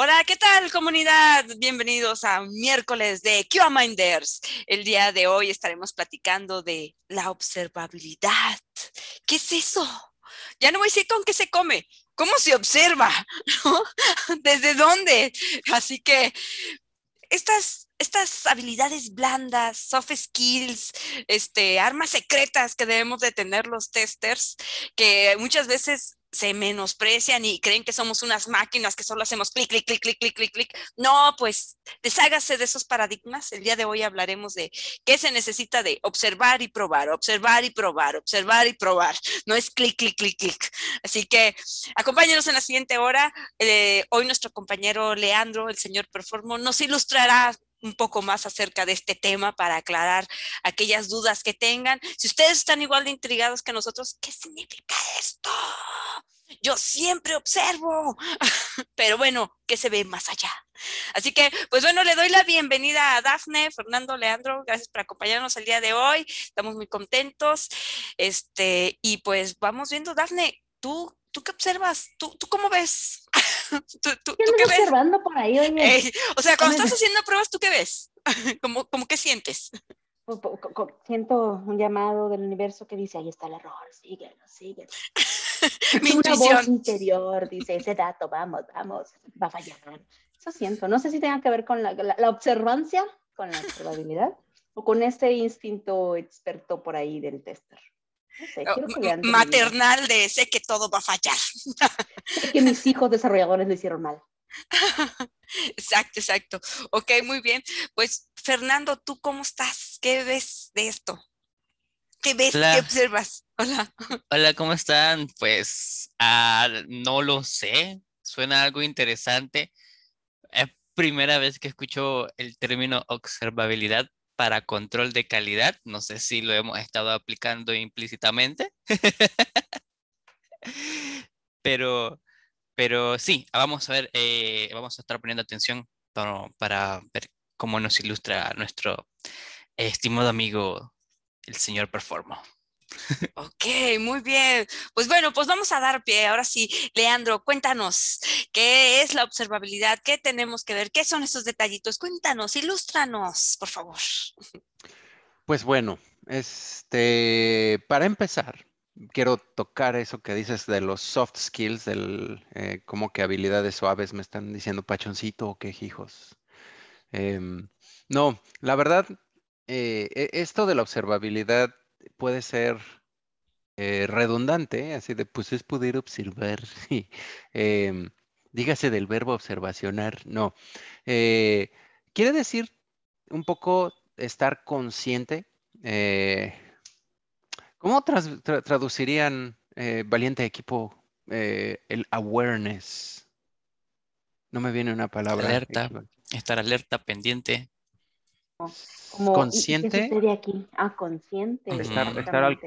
Hola, ¿qué tal comunidad? Bienvenidos a miércoles de QA Minders. El día de hoy estaremos platicando de la observabilidad. ¿Qué es eso? Ya no voy a decir con qué se come, cómo se observa, ¿Desde dónde? Así que estas, estas habilidades blandas, soft skills, este, armas secretas que debemos de tener los testers, que muchas veces se menosprecian y creen que somos unas máquinas que solo hacemos clic, clic, clic, clic, clic, clic, clic. No, pues deshágase de esos paradigmas. El día de hoy hablaremos de qué se necesita de observar y probar, observar y probar, observar y probar. No es clic, clic, clic, clic. Así que acompáñenos en la siguiente hora. Eh, hoy nuestro compañero Leandro, el señor Performo, nos ilustrará un poco más acerca de este tema para aclarar aquellas dudas que tengan. Si ustedes están igual de intrigados que nosotros, ¿qué significa esto? Yo siempre observo, pero bueno, ¿qué se ve más allá? Así que, pues bueno, le doy la bienvenida a Dafne, Fernando, Leandro, gracias por acompañarnos el día de hoy. Estamos muy contentos. Este, y pues vamos viendo, Dafne, tú, tú qué observas, tú, tú cómo ves. ¿Tú, tú, ¿Qué qué ves? observando por ahí, oye. o sea, cuando estás haciendo pruebas, ¿tú qué ves? ¿Cómo, cómo qué sientes? Pues, siento un llamado del universo que dice, ahí está el error, síguelo, síguelo. Mi Una voz interior dice, ese dato, vamos, vamos, va a fallar. Eso siento. No sé si tenga que ver con la, la, observancia, con la probabilidad, o con este instinto experto por ahí del tester. No sé, oh, maternal de sé que todo va a fallar. que mis hijos desarrolladores lo hicieron mal. Exacto, exacto. Ok, muy bien. Pues Fernando, ¿tú cómo estás? ¿Qué ves de esto? ¿Qué ves? ¿Qué observas? Hola. Hola, ¿cómo están? Pues ah, no lo sé. Suena algo interesante. Es primera vez que escucho el término observabilidad para control de calidad. No sé si lo hemos estado aplicando implícitamente. Pero pero sí, vamos a ver, eh, vamos a estar poniendo atención para ver cómo nos ilustra nuestro estimado amigo, el señor Performo. Ok, muy bien. Pues bueno, pues vamos a dar pie. Ahora sí, Leandro, cuéntanos, ¿qué es la observabilidad? ¿Qué tenemos que ver? ¿Qué son esos detallitos? Cuéntanos, ilústranos, por favor. Pues bueno, este, para empezar, quiero tocar eso que dices de los soft skills, del eh, como que habilidades suaves me están diciendo pachoncito o qué hijos. Em, no, la verdad, eh, e, esto de la observabilidad puede ser eh, redundante, así de pues es poder observar. Em, dígase del verbo observacionar, no. quiere decir un poco estar consciente. ¿Cómo traducirían eh, valiente equipo eh, el awareness? No me viene una palabra. Alerta, estar alerta, pendiente. Consciente. aquí? Ah, consciente. Estar,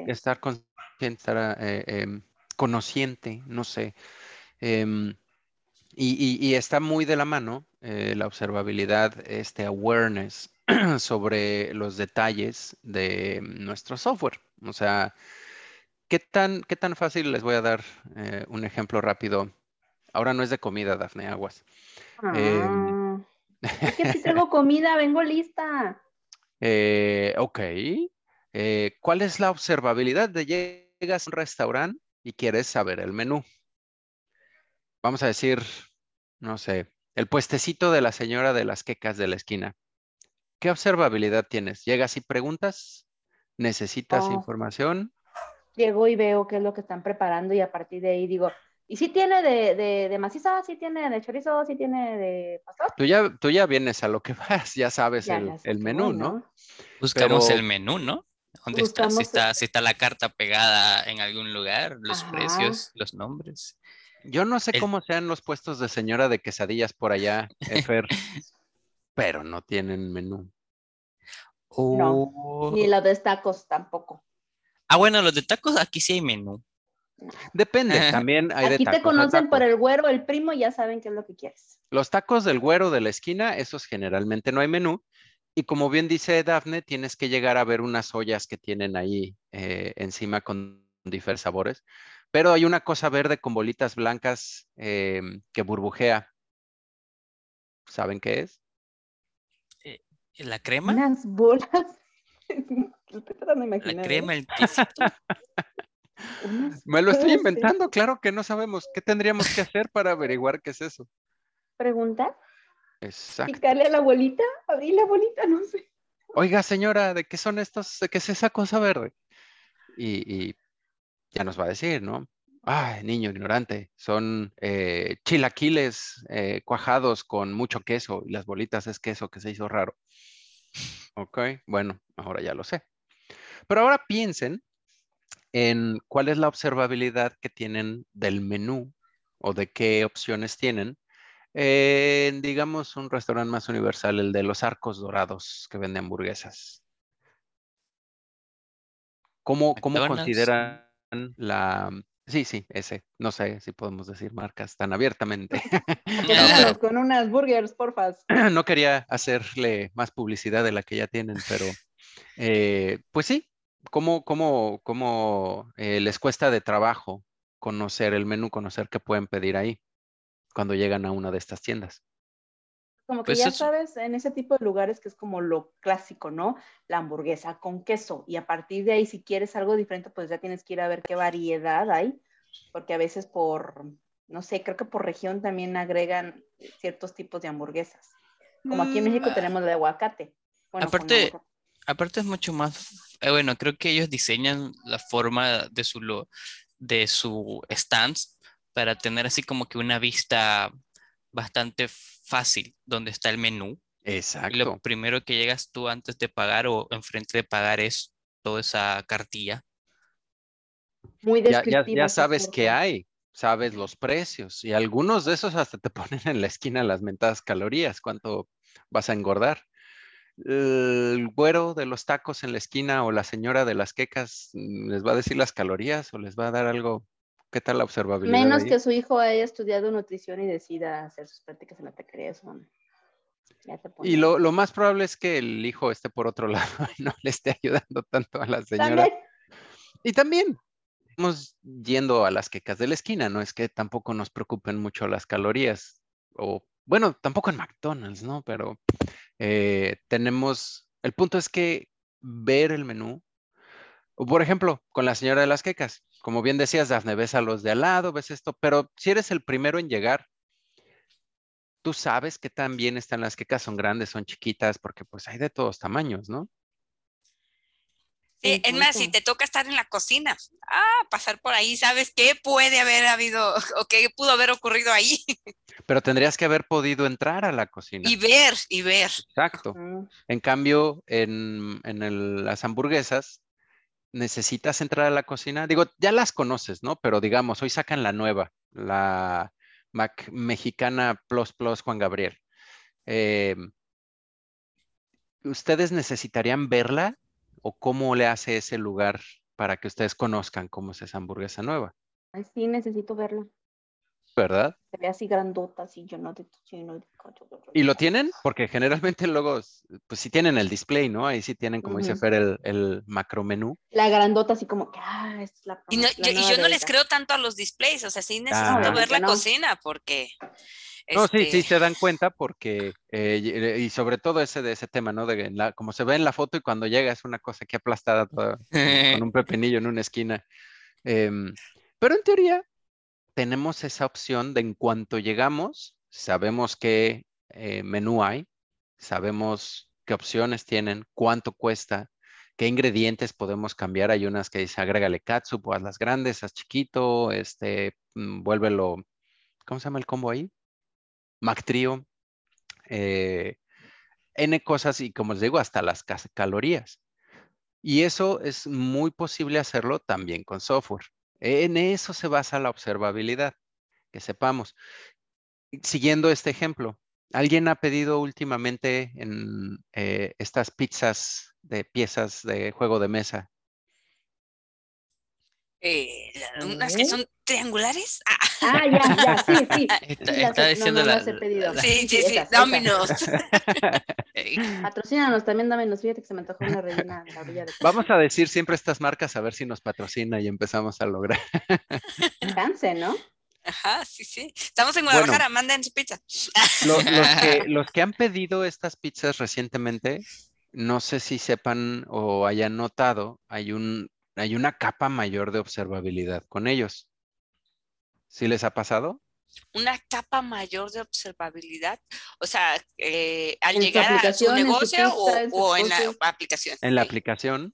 estar, consciente, estar eh, em, conociente, no sé. Em, y, está muy de la mano la observabilidad, este awareness sobre los detalles de nuestro software. O sea, ¿qué tan, qué tan fácil les voy a dar eh, un ejemplo rápido? Ahora no es de comida, Dafne Aguas. Em, ah, es que si tengo comida, vengo lista. Eh, ok. Eh, ¿Cuál es la observabilidad de llegas a un restaurante y quieres saber el menú? Vamos a decir, no sé, el puestecito de la señora de las quecas de la esquina. ¿Qué observabilidad tienes? ¿Llegas y preguntas? ¿Necesitas oh. información? Llego y veo qué es lo que están preparando y a partir de ahí digo, ¿y si tiene de, de, de maciza? ¿Si tiene de chorizo? ¿Si tiene de pastor? Tú ya, tú ya vienes a lo que vas, ya sabes el, menú, ¿no? Buscamos el menú, ¿no? ¿Dónde está? Si, está? si está la carta pegada en algún lugar, los precios, los nombres. Yo no sé cómo sean los puestos de señora de quesadillas por allá, Efer, pero no tienen menú. No, ni los de tacos tampoco. Ah, bueno, los de tacos aquí sí hay menú. Depende, también hay Aquí te conocen por el güero, el primo, ya saben qué es lo que quieres. Los tacos del güero de la esquina, esos generalmente no hay menú. Y como bien dice Dafne, tienes que llegar a ver unas ollas que tienen ahí eh, encima con diferentes sabores. Pero hay una cosa verde con bolitas blancas em, que burbujea. ¿saben qué es? Eh, ¿La crema? Unas bolas. Estoy tratando de La crema, ¿eh? el quesito. Me lo estoy de- inventando, claro que no sabemos. ¿Qué tendríamos que hacer para averiguar qué es eso? ¿Pregunta? Exacto. ¿Picarle a la bolita? ¿Abrir la bolita? No sé. Oiga, señora, ¿de qué son estos? ¿De qué es esa cosa verde? Y, y ya nos va a decir, ¿no? Ay, niño ignorante, son eh, chilaquiles eh, cuajados con mucho queso y las bolitas es queso que se hizo raro. Ok, bueno, ahora ya lo sé. Pero ahora piensen en cuál es la observabilidad que tienen del menú o de qué opciones tienen en, digamos, un restaurante más universal, el de los arcos dorados que vende hamburguesas. ¿Cómo, cómo consideran la... Sí, sí, ese. No sé si podemos decir marcas tan abiertamente. Vámonos con unas burgers, porfa. no quería hacerle más publicidad de la que ya tienen, pero eh, pues sí, ¿cómo, cómo, cómo eh, les cuesta de trabajo conocer el menú, conocer qué pueden pedir ahí cuando llegan a una de estas tiendas? Como que Pues ya eso- sabes, en ese tipo de lugares que es como lo clásico, ¿no? La hamburguesa con queso. Y a partir de ahí, si quieres algo diferente, pues ya tienes que ir a ver qué variedad hay. Porque a veces por, no sé, creo que por región también agregan ciertos tipos de hamburguesas. Como aquí en México Mm, tenemos la de aguacate. Bueno, Aparte- aguacate. Aparte es mucho más, eh, bueno, creo que ellos diseñan la forma de su, lo- de su stands para tener así como que una vista bastante fácil donde está el menú. Y lo Exacto. primero que llegas tú antes de pagar o enfrente de pagar es toda esa cartilla. Muy Ya, ya, descriptiva. ya sabes qué hay, sabes los precios y algunos de esos hasta te ponen en la esquina las mentadas calorías, cuánto vas a engordar. El güero de los tacos en la esquina o la señora de las quecas mm, les va a decir las calorías o les va a dar algo. ¿Qué tal la observabilidad? Menos ahí? que su hijo haya estudiado nutrición y decida hacer sus prácticas en la taquería. Y lo, lo más probable es que el hijo esté por otro lado y no le esté ayudando tanto a la señora. También. Y también, estamos yendo a las quecas de la esquina, no es que tampoco nos preocupen mucho las calorías. O, bueno, tampoco en McDonald's, ¿no? Pero eh, tenemos, el punto es que ver el menú, por ejemplo, con la señora de las quecas, como bien decías, Dafne, ves a los de al lado, ves esto, pero si eres el primero en llegar, tú sabes que también están las quecas, son grandes, son chiquitas, porque pues hay de todos tamaños, ¿no? Sí, Sí, es más, si te toca estar en la cocina, ah, pasar por ahí, ¿sabes qué puede haber habido o qué pudo haber ocurrido ahí? Pero tendrías que haber podido entrar a la cocina. Y ver, y ver. Exacto. En cambio, en, en el- las hamburguesas, necesitas entrar a la cocina. Digo, ya las conoces, ¿no? Pero digamos, hoy sacan la nueva, la Mac Mexicana Plus Plus Juan Gabriel. Eh, ¿Ustedes necesitarían verla o cómo le hace ese lugar para que ustedes conozcan cómo es esa hamburguesa nueva? Ay, sí, necesito verla. ¿Verdad? Se ve así grandota, así lleno de lleno de ¿Y lo tienen? Porque generalmente luego, pues sí tienen el display, ¿no? Ahí sí tienen, como dice Ujú. Fer, el, el macro menú. La grandota así como que, ah, es la Y, no- promo- la yo, y yo no les creo tanto a los displays, o sea, sí necesito Ah. ver la no. cocina porque... No, sí, sí este, se dan cuenta porque, eh, y, eh, y sobre todo ese de ese tema, ¿no? De la- como se ve en la foto y cuando llega es una cosa aquí aplastada toda, con, un pepinillo en una esquina. Em, pero en teoría tenemos esa opción de en cuanto llegamos, sabemos qué eh, menú hay, sabemos qué opciones tienen, cuánto cuesta, qué ingredientes podemos cambiar. Hay unas que dice agrégale catsup o hazlas grandes, haz chiquito, este, mm, vuélvelo, ¿cómo se llama el combo ahí? McTrio, eh, N cosas y como les digo, hasta las calorías. Y eso es muy posible hacerlo también con software. En eso se basa la observabilidad, que sepamos. Siguiendo este ejemplo, ¿alguien ha pedido últimamente en eh, estas pizzas de piezas de juego de mesa? eh, unas que ¿Eh? son triangulares. Ah, Ah, ya, ya, sí, sí. Está, Sí, está he- no, diciendo no la, las he pedido. la- sí, sí, sí, esas. Domino's. Patrocínanos, también dámenos, fíjate que se me antojó una rellena la de Vamos a decir siempre estas marcas a ver si nos patrocina y empezamos a lograr. Canse, ¿no? Ajá, sí, sí. Estamos en Guadalajara, manden su pizza. los, que, los que han pedido estas pizzas recientemente, no sé si sepan o hayan notado, hay, un, hay una capa mayor de observabilidad con ellos. ¿Sí les ha pasado? Una capa mayor de observabilidad, o sea, eh, al llegar a su negocio o, en la aplicación. En la aplicación.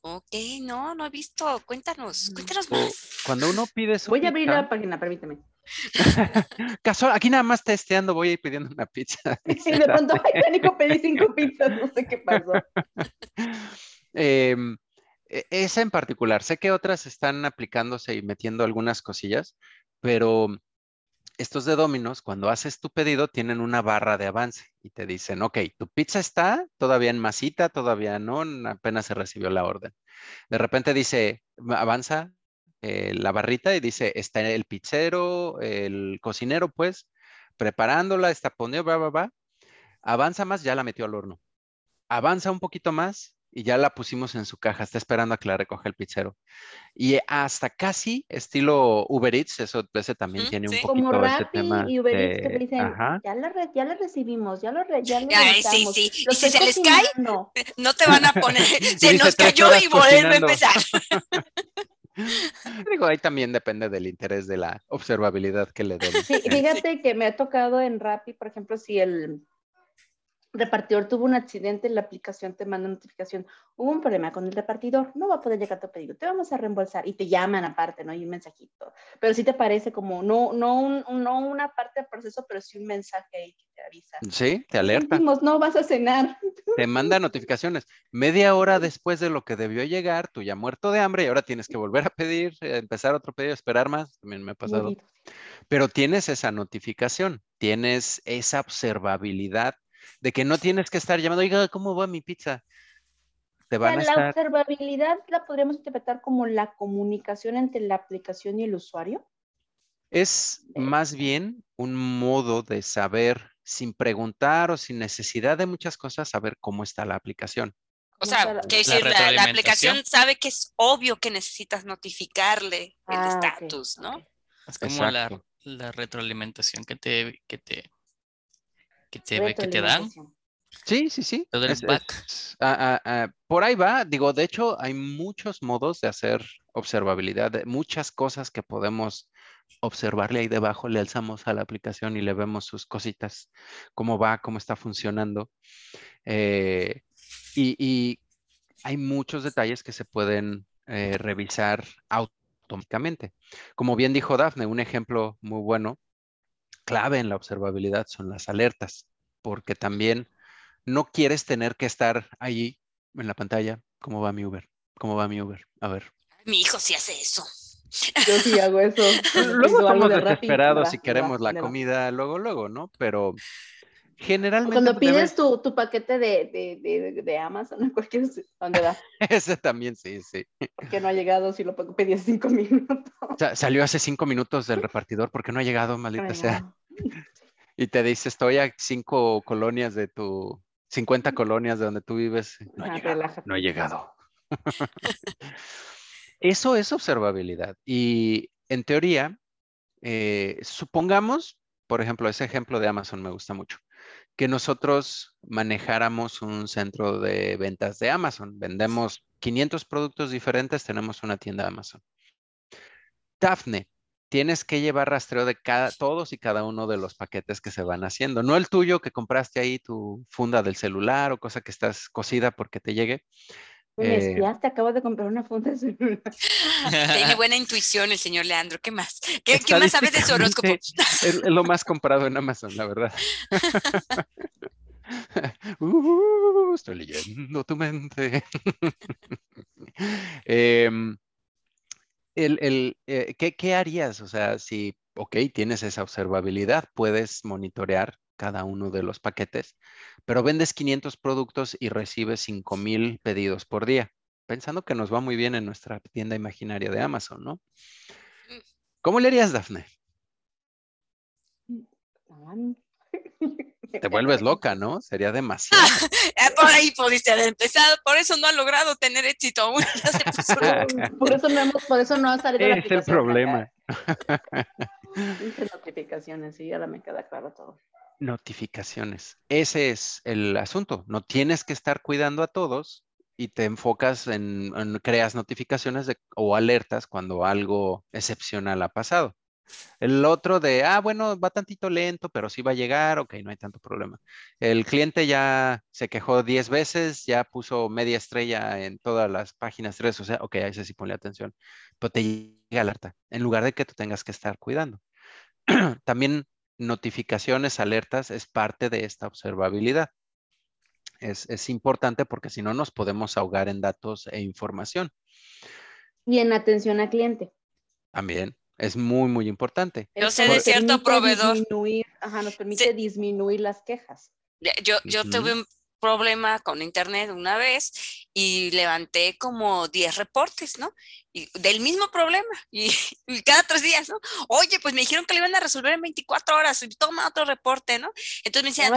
Ok, no, no he visto. Cuéntanos, cuéntanos más. Cuando uno pide su Voy a abrir la página, permíteme. Casual, aquí nada más testeando, voy a ir pidiendo una pizza. Sí, de pronto, ay, Nico, pedí cinco pizzas, no sé qué pasó. Em, e, esa en particular, sé que otras están aplicándose y metiendo algunas cosillas, pero estos de Dominos, cuando haces tu pedido, tienen una barra de avance y te dicen, ok, tu pizza está todavía en masita, todavía no, apenas se recibió la orden. De repente dice, avanza eh, la barrita y dice, está el pizzero, el cocinero, pues, preparándola, está poniendo, va, va, va. Avanza más, ya la metió al horno. Avanza un poquito más, y ya la pusimos en su caja, está esperando a que la recoja el pizzero. Y hasta casi estilo Uber Eats, eso ese también tiene un poquito Como ese tema. y Uber Eats que dicen, ya la, ya la recibimos, ya lo, re, ya lo Sí, sí, y si se les cae, no te van a poner, se nos cayó y volvemos a empezar. Digo, ahí también depende del interés de la observabilidad que le den. Sí, fíjate que me ha tocado en Rappi, por ejemplo, si el repartidor tuvo un accidente, la aplicación te manda notificación, hubo un problema con el repartidor, no va a poder llegar tu pedido, te vamos a reembolsar y te llaman aparte, ¿no? hay un mensajito, pero sí te parece como, no, no, no una parte del proceso, pero sí un mensaje ahí que te avisa. Sí, te alerta. no vas a cenar. Te manda notificaciones. Media hora después de lo que debió llegar, tú ya muerto de hambre y ahora tienes que volver a pedir, eh, empezar otro pedido, esperar más, también me ha pasado. Pero tienes esa notificación, tienes esa observabilidad de que no tienes que estar llamando, oiga, ¿cómo va mi pizza? Te van a la observabilidad la podríamos interpretar como la comunicación entre la aplicación y el usuario. Es más bien un modo de saber, sin preguntar o sin necesidad de muchas cosas, saber cómo está la aplicación. O sea, que decir, la, aplicación sabe que es obvio que necesitas notificarle el ah, estatus, ¿no? Es como la, la, retroalimentación que te, que te que te, que te dan. Sí, sí, sí. Por ahí va. Digo, de hecho, hay muchos modos de hacer observabilidad, muchas cosas que podemos observarle ahí debajo. Le alzamos a la aplicación y le vemos sus cositas, cómo va, cómo está funcionando. Eh, y, hay muchos detalles que se pueden eh, revisar automáticamente. Como bien dijo Dafne, un ejemplo muy bueno clave en la observabilidad son las alertas, porque también no quieres tener que estar ahí en la pantalla. ¿Cómo va mi Uber? ¿Cómo va mi Uber? A ver. Mi hijo sí hace eso. Yo sí hago eso. luego estamos desesperados si queremos la comida luego, luego, ¿no? Pero generalmente... Cuando pides tu, paquete de, Amazon, cualquier... ¿Dónde va? Ese también, sí, sí. Porque no ha llegado, si lo pedir cinco minutos. salió hace cinco minutos del repartidor, porque no ha llegado, maldita sea. Y te dice, estoy a cinco colonias de tu... 50 colonias de donde tú vives. No, ha llegado, no he llegado. Eso es observabilidad. Y en teoría, eh, supongamos, por ejemplo, ese ejemplo de Amazon me gusta mucho que nosotros manejáramos un centro de ventas de Amazon. Vendemos 500 productos diferentes, tenemos una tienda de Amazon. Dafne, tienes que llevar rastreo de cada, todos y cada uno de los paquetes que se van haciendo. No el tuyo que compraste ahí, tu funda del celular o cosa que estás cosida porque te llegue, me eh, espiaste, acabo de comprar una funda de celular. Tiene buena intuición el señor Leandro. ¿Qué más? ¿Qué, más sabes de su horóscopo? Es, lo más comprado en Amazon, la verdad. Uh, estoy leyendo tu mente. Em, el, eh, ¿qué, ¿Qué harías? O sea, si, ok, tienes esa observabilidad, puedes monitorear cada uno de los paquetes, pero vendes 500 productos y recibes 5000 pedidos por día, pensando que nos va muy bien en nuestra tienda imaginaria de Amazon, ¿no? Mm. ¿Cómo le harías, Dafne? Te vuelves loca, ¿no? Sería demasiado. Ah, por ahí pudiste haber empezado, por eso no ha logrado tener éxito aún. por eso no hemos, por eso no ha salido Es el problema. notificaciones, y ahora me queda claro todo. Notificaciones. Ese es el asunto. No tienes que estar cuidando a todos y te enfocas en, creas notificaciones o alertas cuando algo excepcional ha pasado. El otro de, ah, bueno, va tantito lento, pero sí va a llegar, ok, no hay tanto problema. El cliente ya se quejó 10 veces, ya puso media estrella en todas las páginas redes sea, ok, a ese sí ponle atención, pero te llega alerta, en lugar de que tú tengas que estar cuidando. También notificaciones, alertas, es parte de esta observabilidad. Es, es importante porque si no nos podemos ahogar en datos e información. Y en atención al cliente. También. Es muy, muy importante. Yo sé de cierto proveedor. ajá, nos permite disminuir las quejas. Yo, yo tuve un problema con internet una vez y levanté como 10 reportes, ¿no? Y del mismo problema y, cada tres días, ¿no? Oye, pues me dijeron que lo iban a resolver en 24 horas y toma otro reporte, ¿no? Entonces me decían,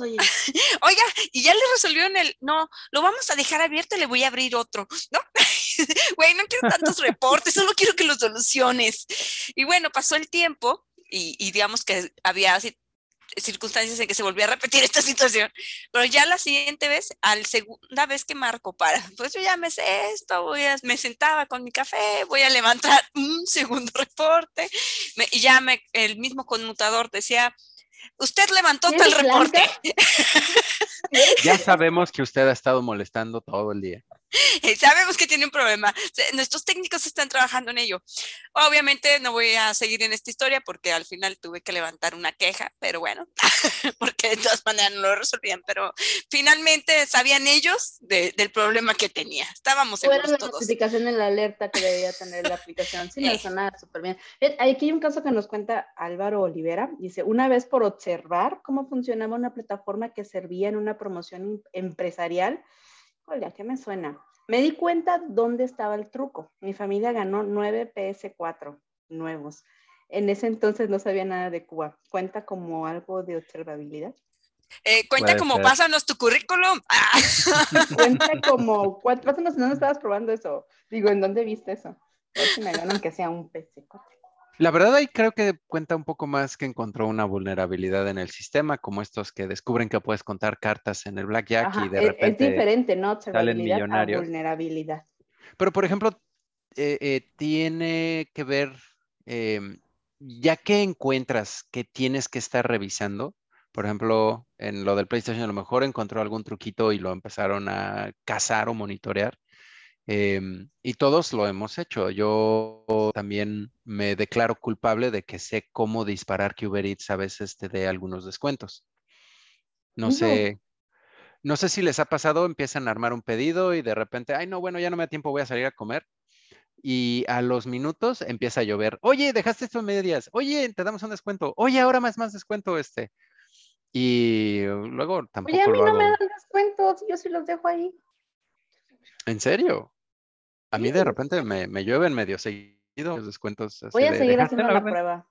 oye. oiga, y ya le resolvieron el, no, lo vamos a dejar abierto y le voy a abrir otro, ¿no? Güey, no quiero tantos reportes, solo quiero que los soluciones. Y bueno, pasó el tiempo y, y digamos que había circunstancias en que se volvió a repetir esta situación, pero ya la siguiente vez, al segunda vez que marco para, pues yo ya me sé esto, voy a, me sentaba con mi café, voy a levantar un segundo reporte, y ya me, el mismo conmutador decía, usted levantó tal reporte. Ya sabemos que usted ha estado molestando todo el día. Sabemos que tiene un problema. Nuestros técnicos están trabajando en ello. Obviamente no voy a seguir en esta historia porque al final tuve que levantar una queja, pero bueno, porque de todas maneras no lo resolvían, pero finalmente sabían ellos del problema que tenía. Estábamos seguros la notificación en la alerta que debía tener la aplicación. Sí, no sonaba súper bien. Eh, aquí hay un caso que nos cuenta Álvaro Olivera. Dice, una vez por observar cómo funcionaba una plataforma que servía en una promoción empresarial, ¿qué me suena? Me di cuenta dónde estaba el truco. Mi familia ganó 9 PS4 nuevos. En ese entonces no sabía nada de Cuba. ¿Cuenta como algo de observabilidad? Eh, cuenta como pásanos tu currículum. cuenta como, pásanos dónde estabas probando eso. Digo, ¿en dónde viste eso? A ver si me ganan que sea un PS4. La verdad ahí creo que cuenta un poco más que encontró una vulnerabilidad en el sistema, como estos que descubren que puedes contar cartas en el blackjack y de repente es diferente, ¿no? Salen millonarios. vulnerabilidad. Pero por ejemplo, eh, eh, tiene que ver, em, ya que encuentras que tienes que estar revisando, por ejemplo, en lo del PlayStation a lo mejor encontró algún truquito y lo empezaron a cazar o monitorear. Em, y todos lo hemos hecho. Yo también me declaro culpable de que sé cómo disparar que Uber Eats a veces te dé algunos descuentos. No sé, no sé si les ha pasado, empiezan a armar un pedido y de repente, ay, no, bueno, ya no me da tiempo, voy a salir a comer. Y a los minutos empieza a llover. Oye, dejaste esto en medias. Oye, te damos un descuento. Oye, ahora más, más descuento este. Y luego tampoco. Oye, a mí no me dan descuentos, yo sí los dejo ahí. ¿En serio? A mí de repente me, me llueven medio seguido los descuentos. Voy a seguir haciendo la, prueba.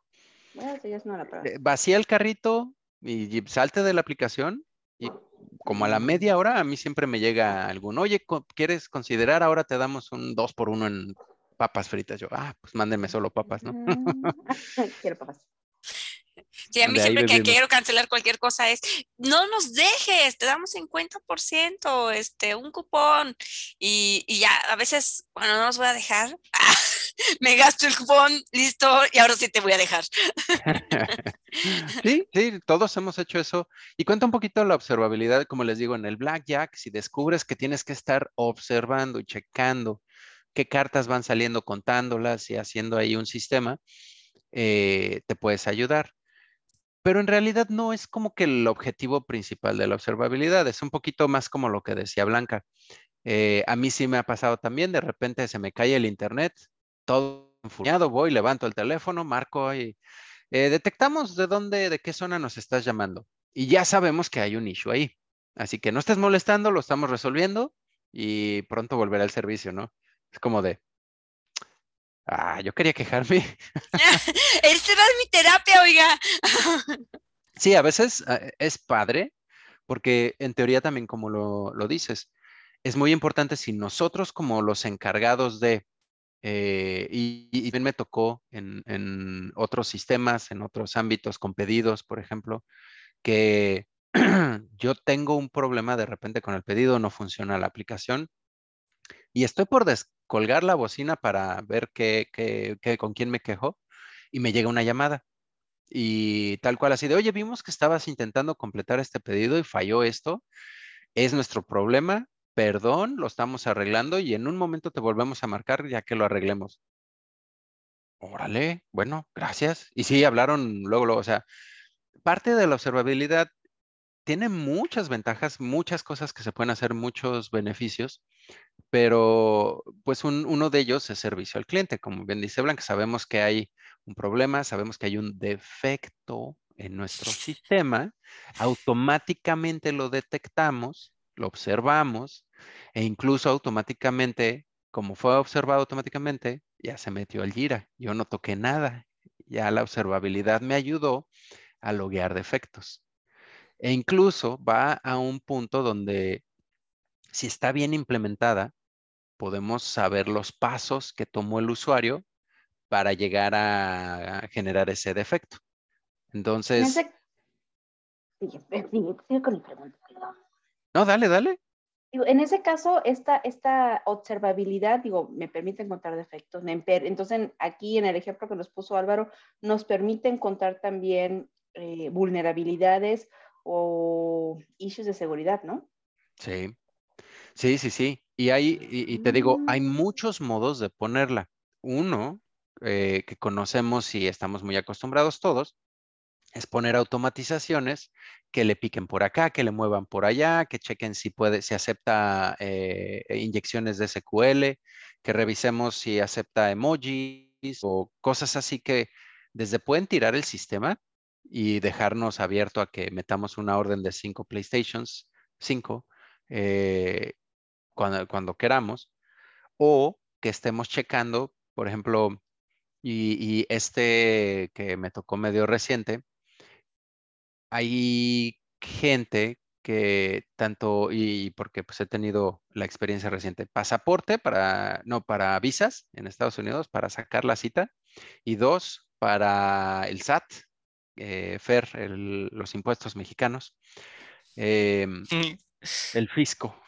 Voy a seguir haciendo la prueba. Eh, vacía el carrito y salte de la aplicación y como a la media hora a mí siempre me llega algún, oye, ¿quieres considerar? Ahora te damos un dos por uno en papas fritas. Yo, ah, pues mándenme solo papas, ¿no? Quiero papas. Sí, a mí siempre que quiero cancelar cualquier cosa es, no nos dejes, te damos 50%, este, un cupón. Y, y ya, a veces, bueno, no los voy a dejar, me gasto el cupón, listo, y ahora sí te voy a dejar. sí, sí, todos hemos hecho eso. Y cuenta un poquito la observabilidad, como les digo, en el Blackjack, si descubres que tienes que estar observando y checando qué cartas van saliendo, contándolas y haciendo ahí un sistema, eh, te puedes ayudar pero en realidad no es como que el objetivo principal de la observabilidad, es un poquito más como lo que decía Blanca. Eh, a mí sí me ha pasado también, de repente se me cae el internet, todo enfuriado, voy, levanto el teléfono, marco y eh, detectamos de dónde, de qué zona nos estás llamando. Y ya sabemos que hay un issue ahí. Así que no estés molestando, lo estamos resolviendo y pronto volverá el servicio, ¿no? Es como de, Ah, yo quería quejarme. Esta era mi terapia, oiga. sí, a veces ah, es padre, porque en teoría también, como lo, dices, es muy importante si nosotros como los encargados de eh, y, y, bien me tocó en, en, otros sistemas, en otros ámbitos, con pedidos, por ejemplo, que yo tengo un problema de repente con el pedido, no funciona la aplicación y estoy por descolgar la bocina para ver qué, con quién me quejo y me llega una llamada y tal cual así de, oye, vimos que estabas intentando completar este pedido y falló esto, es nuestro problema, perdón, lo estamos arreglando y en un momento te volvemos a marcar ya que lo arreglemos. Órale, bueno, gracias. Y sí, hablaron luego, luego, o sea, parte de la observabilidad tiene muchas ventajas, muchas cosas que se pueden hacer, muchos beneficios, pero pues uno de ellos es servicio al cliente. Como bien dice Blanca, sabemos que hay un problema, sabemos que hay un defecto en nuestro sistema, automáticamente lo detectamos, lo observamos e incluso automáticamente, como fue observado automáticamente, ya se metió al gira. Yo no toqué nada. Ya la observabilidad me ayudó a loguear defectos. E incluso va a un punto donde si está bien implementada, podemos saber los pasos que tomó el usuario para llegar a, generar ese defecto. Entonces... No, dale, dale. En ese caso, esta, esta observabilidad, digo, me permite encontrar defectos. Entonces, aquí en el ejemplo que nos puso Álvaro, nos permite encontrar también eh, vulnerabilidades o issues de seguridad, ¿no? Sí, sí, sí, sí. Y hay, y, te digo, hay mm. muchos modos de ponerla. Uno eh, que conocemos y estamos muy acostumbrados todos es poner automatizaciones que le piquen por acá, que le muevan por allá, que chequen si puede, si acepta eh, inyecciones de SQL, que revisemos si acepta emojis o cosas así que desde pueden tirar el sistema y dejarnos abierto a que metamos una orden de cinco PlayStations, cinco, eh, cuando, cuando queramos, o que estemos checando, por ejemplo, y, este que me tocó medio reciente, hay gente que tanto, y porque pues he tenido la experiencia reciente, pasaporte para, no, para visas en Estados Unidos, para sacar la cita, y dos, para el SAT, eh, FER, los impuestos mexicanos, em, el fisco.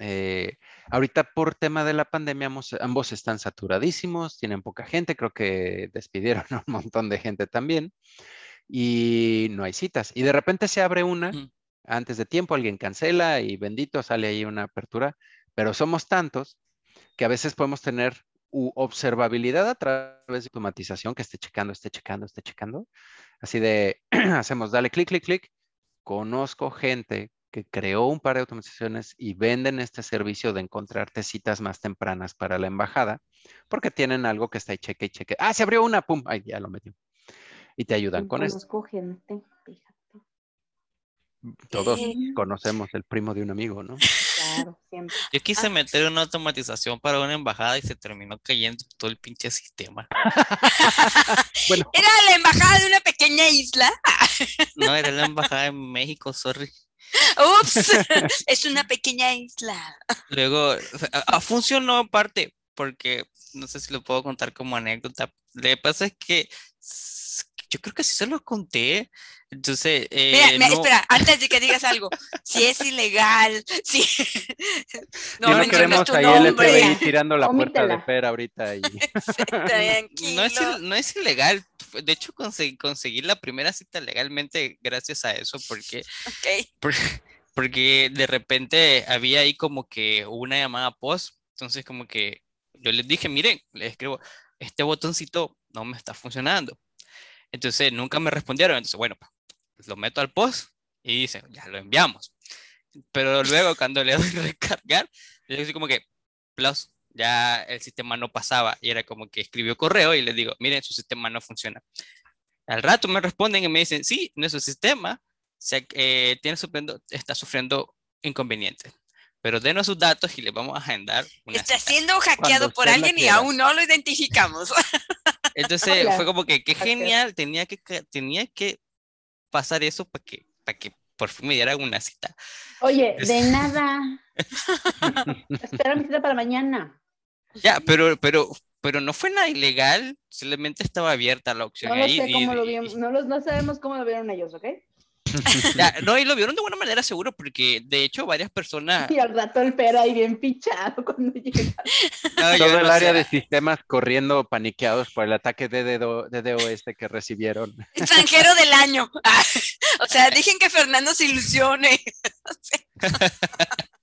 Eh, ahorita por tema de la pandemia ambos, están saturadísimos, tienen poca gente, creo que despidieron a un montón de gente también y no hay citas. Y de repente se abre una, antes de tiempo alguien cancela y bendito sale ahí una apertura, pero somos tantos que a veces podemos tener observabilidad a través de automatización que esté checando, esté checando, esté checando. Así de, hacemos, dale clic, clic, clic. Conozco gente que creó un par de automatizaciones y venden este servicio de encontrarte citas más tempranas para la embajada, porque tienen algo que está ahí, cheque y cheque. Ah, se abrió una, pum, ahí ya lo metió. Y te ayudan con eso. Conozco gente, fíjate. Todos conocemos el primo de un amigo, ¿no? Claro, siempre. Yo quise ah. meter una automatización para una embajada y se terminó cayendo todo el pinche sistema. ¿Era la embajada de una pequeña isla? no, era la embajada de México, sorry. Ups, es una pequeña isla. Luego, funcionó aparte, porque no sé si lo puedo contar como anécdota. Lo que pasa es que yo creo que sí se lo conté. Entonces, eh, mira, espera, antes de que digas algo, si es ilegal, si no, no queremos ahí el FBI tirando la puerta de Fer ahorita. Y... no, es, no es ilegal, de hecho conseguí, conseguí, la primera cita legalmente gracias a eso, porque, porque, de repente había ahí como que una llamada post, entonces como que yo les dije, miren, les escribo, este botoncito no me está funcionando entonces nunca me respondieron. Entonces, bueno, lo meto al post y dice, ya lo enviamos. Pero luego cuando le doy recargar, yo digo como que, plus, ya el sistema no pasaba y era como que escribió correo y le digo, miren, su sistema no funciona. Al rato me responden y me dicen, sí, nuestro sistema se, eh, tiene sufriendo, está sufriendo inconvenientes. Pero denos sus datos y le vamos a agendar. está siendo hackeado por alguien y aún no lo identificamos. Entonces fue como que qué genial, tenía que, tenía que pasar eso para que, para que por fin me diera una cita. Oye, de nada. Espera mi cita para mañana. Ya, pero, pero pero no fue nada ilegal, simplemente estaba abierta la opción no ahí. Sé cómo y, lo vieron, no, no sabemos cómo lo vieron ellos, ¿ok? no, y lo vieron de buena manera seguro, porque de hecho varias personas... Y al rato el pera ahí bien pichado cuando llega. No, Todo el área de sistemas corriendo paniqueados por el ataque de, DDO, de este que recibieron. Extranjero del año. o sea, dejen que Fernando se ilusione.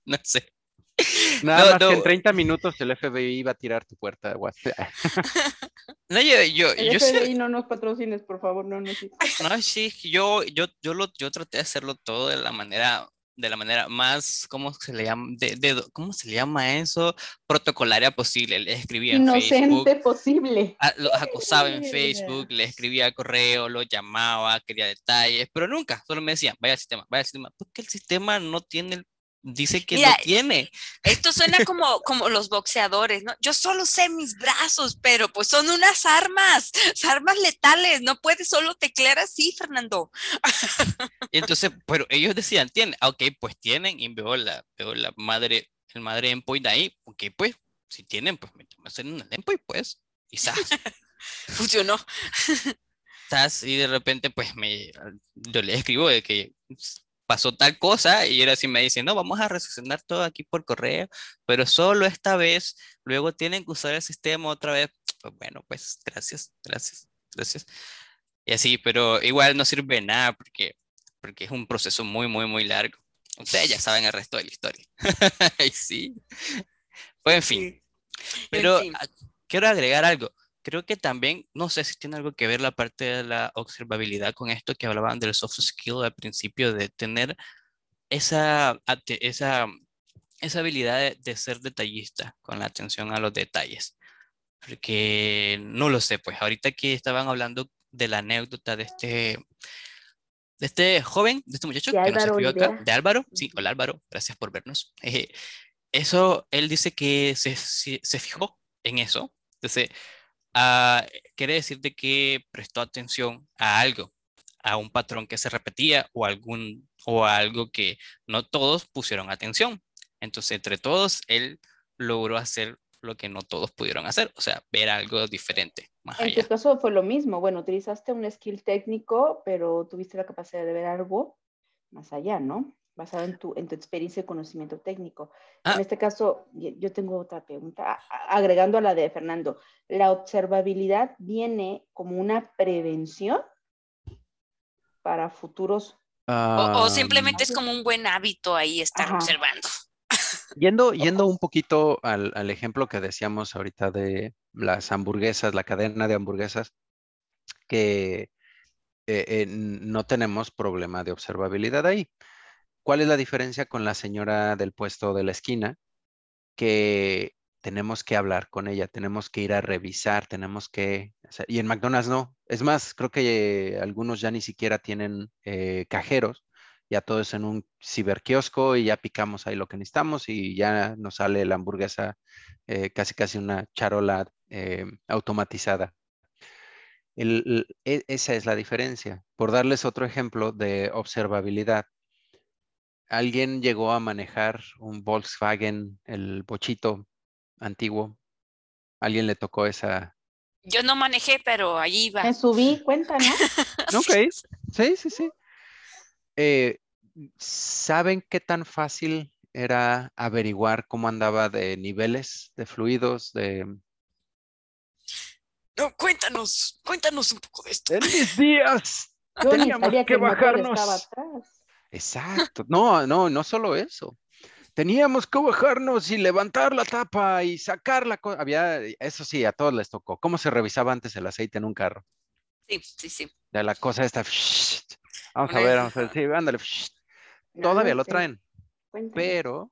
no sé. Nada más que en 30 minutos el FBI iba a tirar tu puerta. no, yo, yo, el yo FBI sé... no nos patrocines, por favor, no, no. No, sí, yo, yo, yo, lo, yo traté de hacerlo todo de la manera de la manera más, ¿cómo se le llama? De, de, ¿Cómo se le llama eso? Protocolaria posible. Le escribía en Inocente Facebook. posible. A, los acosaba en Facebook, le escribía correo, lo llamaba, quería detalles, pero nunca, solo me decían, vaya al sistema, vaya al sistema, porque el sistema no tiene el dice que Mira, no tiene. Esto suena como, como los boxeadores, ¿no? Yo solo sé mis brazos, pero pues son unas armas, armas letales, no puedes solo teclear así, Fernando. Entonces, pero ellos decían, tienen, ok, pues tienen, y veo la, veo la madre, el madre endpoint ahí, ok, pues, si tienen, pues metemos en un endpoint, pues, quizás. Funcionó. Y de repente, pues, me, yo le escribo de que pasó tal cosa y ahora sí me dicen, no, vamos a resolucionar todo aquí por correo, pero solo esta vez, luego tienen que usar el sistema otra vez. Pues bueno, pues gracias, gracias, gracias. Y así, pero igual no sirve nada porque, porque es un proceso muy, muy, muy largo. Ustedes ya saben el resto de la historia. sí. Pues en fin. Pero en fin. quiero agregar algo creo que también, no sé si tiene algo que ver la parte de la observabilidad con esto que hablaban del soft skill al principio, de tener esa, esa, esa habilidad de, de, ser detallista con la atención a los detalles. Porque no lo sé, pues ahorita que estaban hablando de la anécdota de este, de este joven, de este muchacho de que Álvaro nos escribió acá, de Álvaro, sí, hola Álvaro, gracias por vernos. Eh, eso, él dice que se, se, se fijó en eso. Entonces, Uh, quiere decir de que prestó atención a algo, a un patrón que se repetía o, algún, o a algo que no todos pusieron atención. Entonces, entre todos, él logró hacer lo que no todos pudieron hacer, o sea, ver algo diferente. Más en allá. tu caso fue lo mismo, bueno, utilizaste un skill técnico, pero tuviste la capacidad de ver algo más allá, ¿no? Basado en tu, en tu experiencia y conocimiento técnico. Ah. En este caso, yo tengo otra pregunta, agregando a la de Fernando. ¿La observabilidad viene como una prevención para futuros? O, o simplemente es como un buen hábito ahí estar Ajá. observando. Yendo, yendo un poquito al, al, ejemplo que decíamos ahorita de las hamburguesas, la cadena de hamburguesas, que eh, eh, no tenemos problema de observabilidad ahí. ¿Cuál es la diferencia con la señora del puesto de la esquina? Que tenemos que hablar con ella, tenemos que ir a revisar, tenemos que... y en McDonald's no. Es más, creo que algunos ya ni siquiera tienen eh, cajeros, ya todo es en un ciberquiosco y ya picamos ahí lo que necesitamos y ya nos sale la hamburguesa eh, casi casi una charola eh, automatizada. El, el, e, esa es la diferencia. Por darles otro ejemplo de observabilidad, alguien llegó a manejar un Volkswagen, el bochito antiguo. Alguien le tocó esa. Yo no manejé, pero allí iba. Me subí, cuenta, ¿no? Ok, sí, sí, sí. Eh, ¿Saben qué tan fácil era averiguar cómo andaba de niveles, de fluidos, de... No, cuéntanos, cuéntanos un poco de esto. En mis días Yo ni teníamos que motor bajarnos. estaba atrás. Exacto. No, no, no solo eso. Teníamos que bajarnos y levantar la tapa y sacar la cosa. Había, eso sí, a todos les tocó. ¿Cómo se revisaba antes el aceite en un carro? Sí, sí, sí. De la cosa esta. Vamos a ver, vamos a ver. Sí, ándale. Todavía lo sé. traen. Pero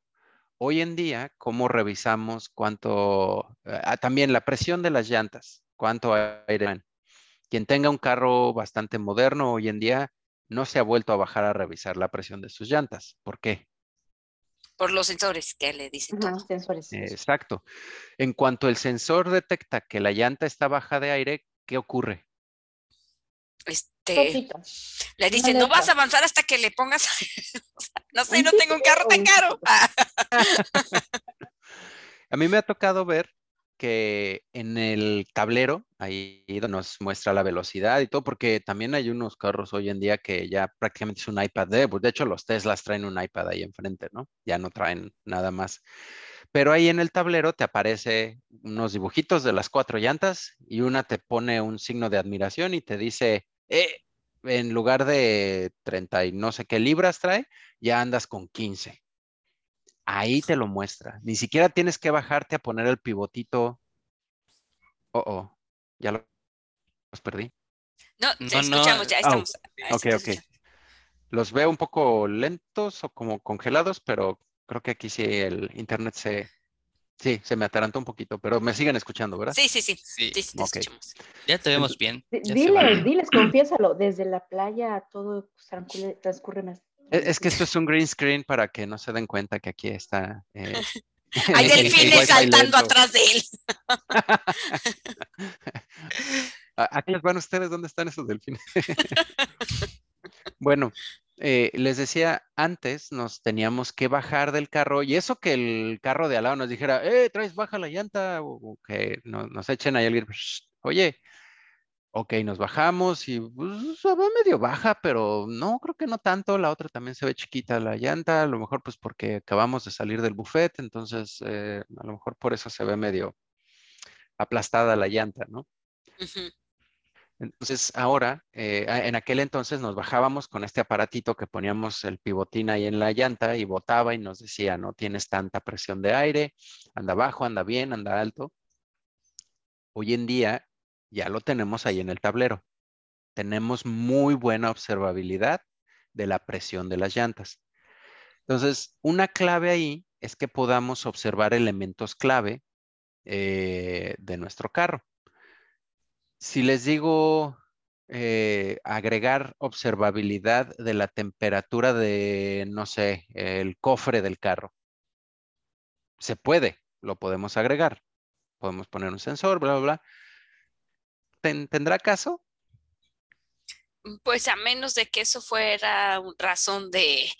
hoy en día, ¿cómo revisamos cuánto, ah, también la presión de las llantas, cuánto aire? Quien tenga un carro bastante moderno hoy en día no se ha vuelto a bajar a revisar la presión de sus llantas. ¿Por qué? Por los sensores que le dicen sensores. Exacto. En cuanto el sensor detecta que la llanta está baja de aire, ¿qué ocurre? Este, le dicen, no vas a avanzar hasta que le pongas. O sea, no sé, no tengo un carro tan caro. A mí me ha tocado ver que en el tablero, ahí nos muestra la velocidad y todo, porque también hay unos carros hoy en día que ya prácticamente es un iPad de, pues de hecho los Teslas traen un iPad ahí enfrente, ¿no? Ya no traen nada más. Pero ahí en el tablero te aparece unos dibujitos de las cuatro llantas y una te pone un signo de admiración y te dice, eh, en lugar de 30 y no sé qué libras trae, ya andas con 15. Ahí te lo muestra. Ni siquiera tienes que bajarte a poner el pivotito. Oh, oh, ya lo los perdí. No, te escuchamos, ya oh, estamos. ok, ok. Los veo un poco lentos o como congelados, pero creo que aquí sí el internet se, sí, se me atarantó un poquito, pero me siguen escuchando, ¿verdad? Sí, sí, sí. Sí, sí, te escuchamos. Ya te vemos bien. diles, diles, confiésalo, desde la playa todo transcurre más es que esto es un green screen para que no se den cuenta que aquí está. Eh, Hay delfines saltando atrás de él. ¿A qué les van ustedes? ¿Dónde están esos delfines? bueno, eh, les decía, antes nos teníamos que bajar del carro y eso que el carro de al lado nos dijera, eh, traes baja la llanta o, que nos echen ahí alguien, oye, Ok, nos bajamos y pues, se ve medio baja, pero no, creo que no tanto. La otra también se ve chiquita la llanta, a lo mejor pues porque acabamos de salir del buffet, entonces eh, a lo mejor por eso se ve medio aplastada la llanta, ¿no? Entonces ahora, eh, en aquel entonces nos bajábamos con este aparatito que poníamos el pivotín ahí en la llanta y botaba y nos decía, no tienes tanta presión de aire, anda bajo, anda bien, anda alto. Hoy en día ya lo tenemos ahí en el tablero. Tenemos muy buena observabilidad de la presión de las llantas. Entonces, una clave ahí es que podamos observar elementos clave eh, de nuestro carro. Si les digo eh, agregar observabilidad de la temperatura de, no sé, el cofre del carro, se puede, lo podemos agregar. Podemos poner un sensor, bla, bla, bla ¿Tendrá caso? Pues a menos de que eso fuera razón de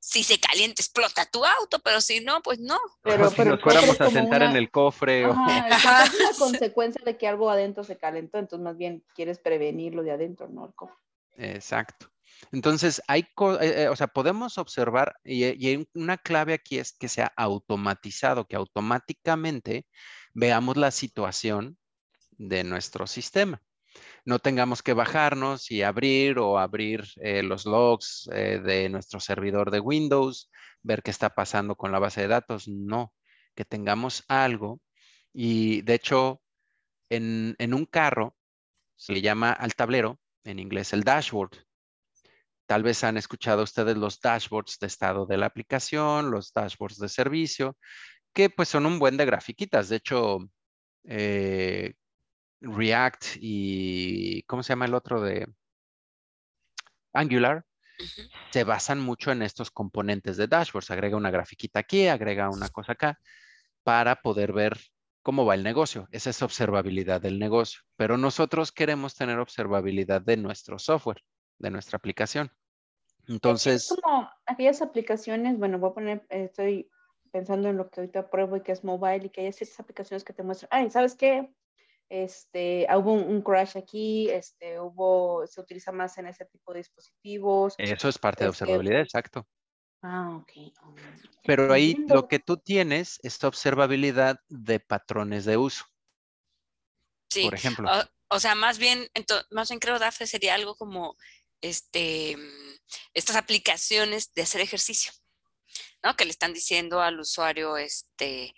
si se calienta explota tu auto, pero si no, pues no. Pero, si nos fuéramos a sentar en el cofre. o... es una consecuencia de que algo adentro se calentó, entonces más bien quieres prevenirlo de adentro, ¿no? El cofre. Exacto. Entonces, hay, eh, eh, o sea, podemos observar, y, y una clave aquí es que sea automatizado, que automáticamente veamos la situación de nuestro sistema. No tengamos que bajarnos y abrir o abrir eh, los logs eh, de nuestro servidor de Windows, ver qué está pasando con la base de datos. No, que tengamos algo. Y de hecho, en, en un carro se le llama al tablero, en inglés el dashboard. Tal vez han escuchado ustedes los dashboards de estado de la aplicación, los dashboards de servicio, que pues son un buen de grafiquitas. De hecho, eh, React y, ¿cómo se llama el otro de Angular? Se basan mucho en estos componentes de dashboards. Agrega una grafiquita aquí, agrega una cosa acá para poder ver cómo va el negocio. Esa es observabilidad del negocio. Pero nosotros queremos tener observabilidad de nuestro software, de nuestra aplicación. Entonces. Es como aquellas aplicaciones, bueno, voy a poner, estoy pensando en lo que ahorita pruebo y que es mobile y que hay ciertas aplicaciones que te muestran, ay, ¿sabes qué? Este, hubo un, crash aquí, este, hubo, se utiliza más en ese tipo de dispositivos. Eso es parte de este, observabilidad, exacto. Ah, ok. Pero ahí lo que tú tienes es observabilidad de patrones de uso. Sí. Por ejemplo. O, sea, más bien, más bien creo, Dafne, sería algo como este, estas aplicaciones de hacer ejercicio, ¿no? Que le están diciendo al usuario, este,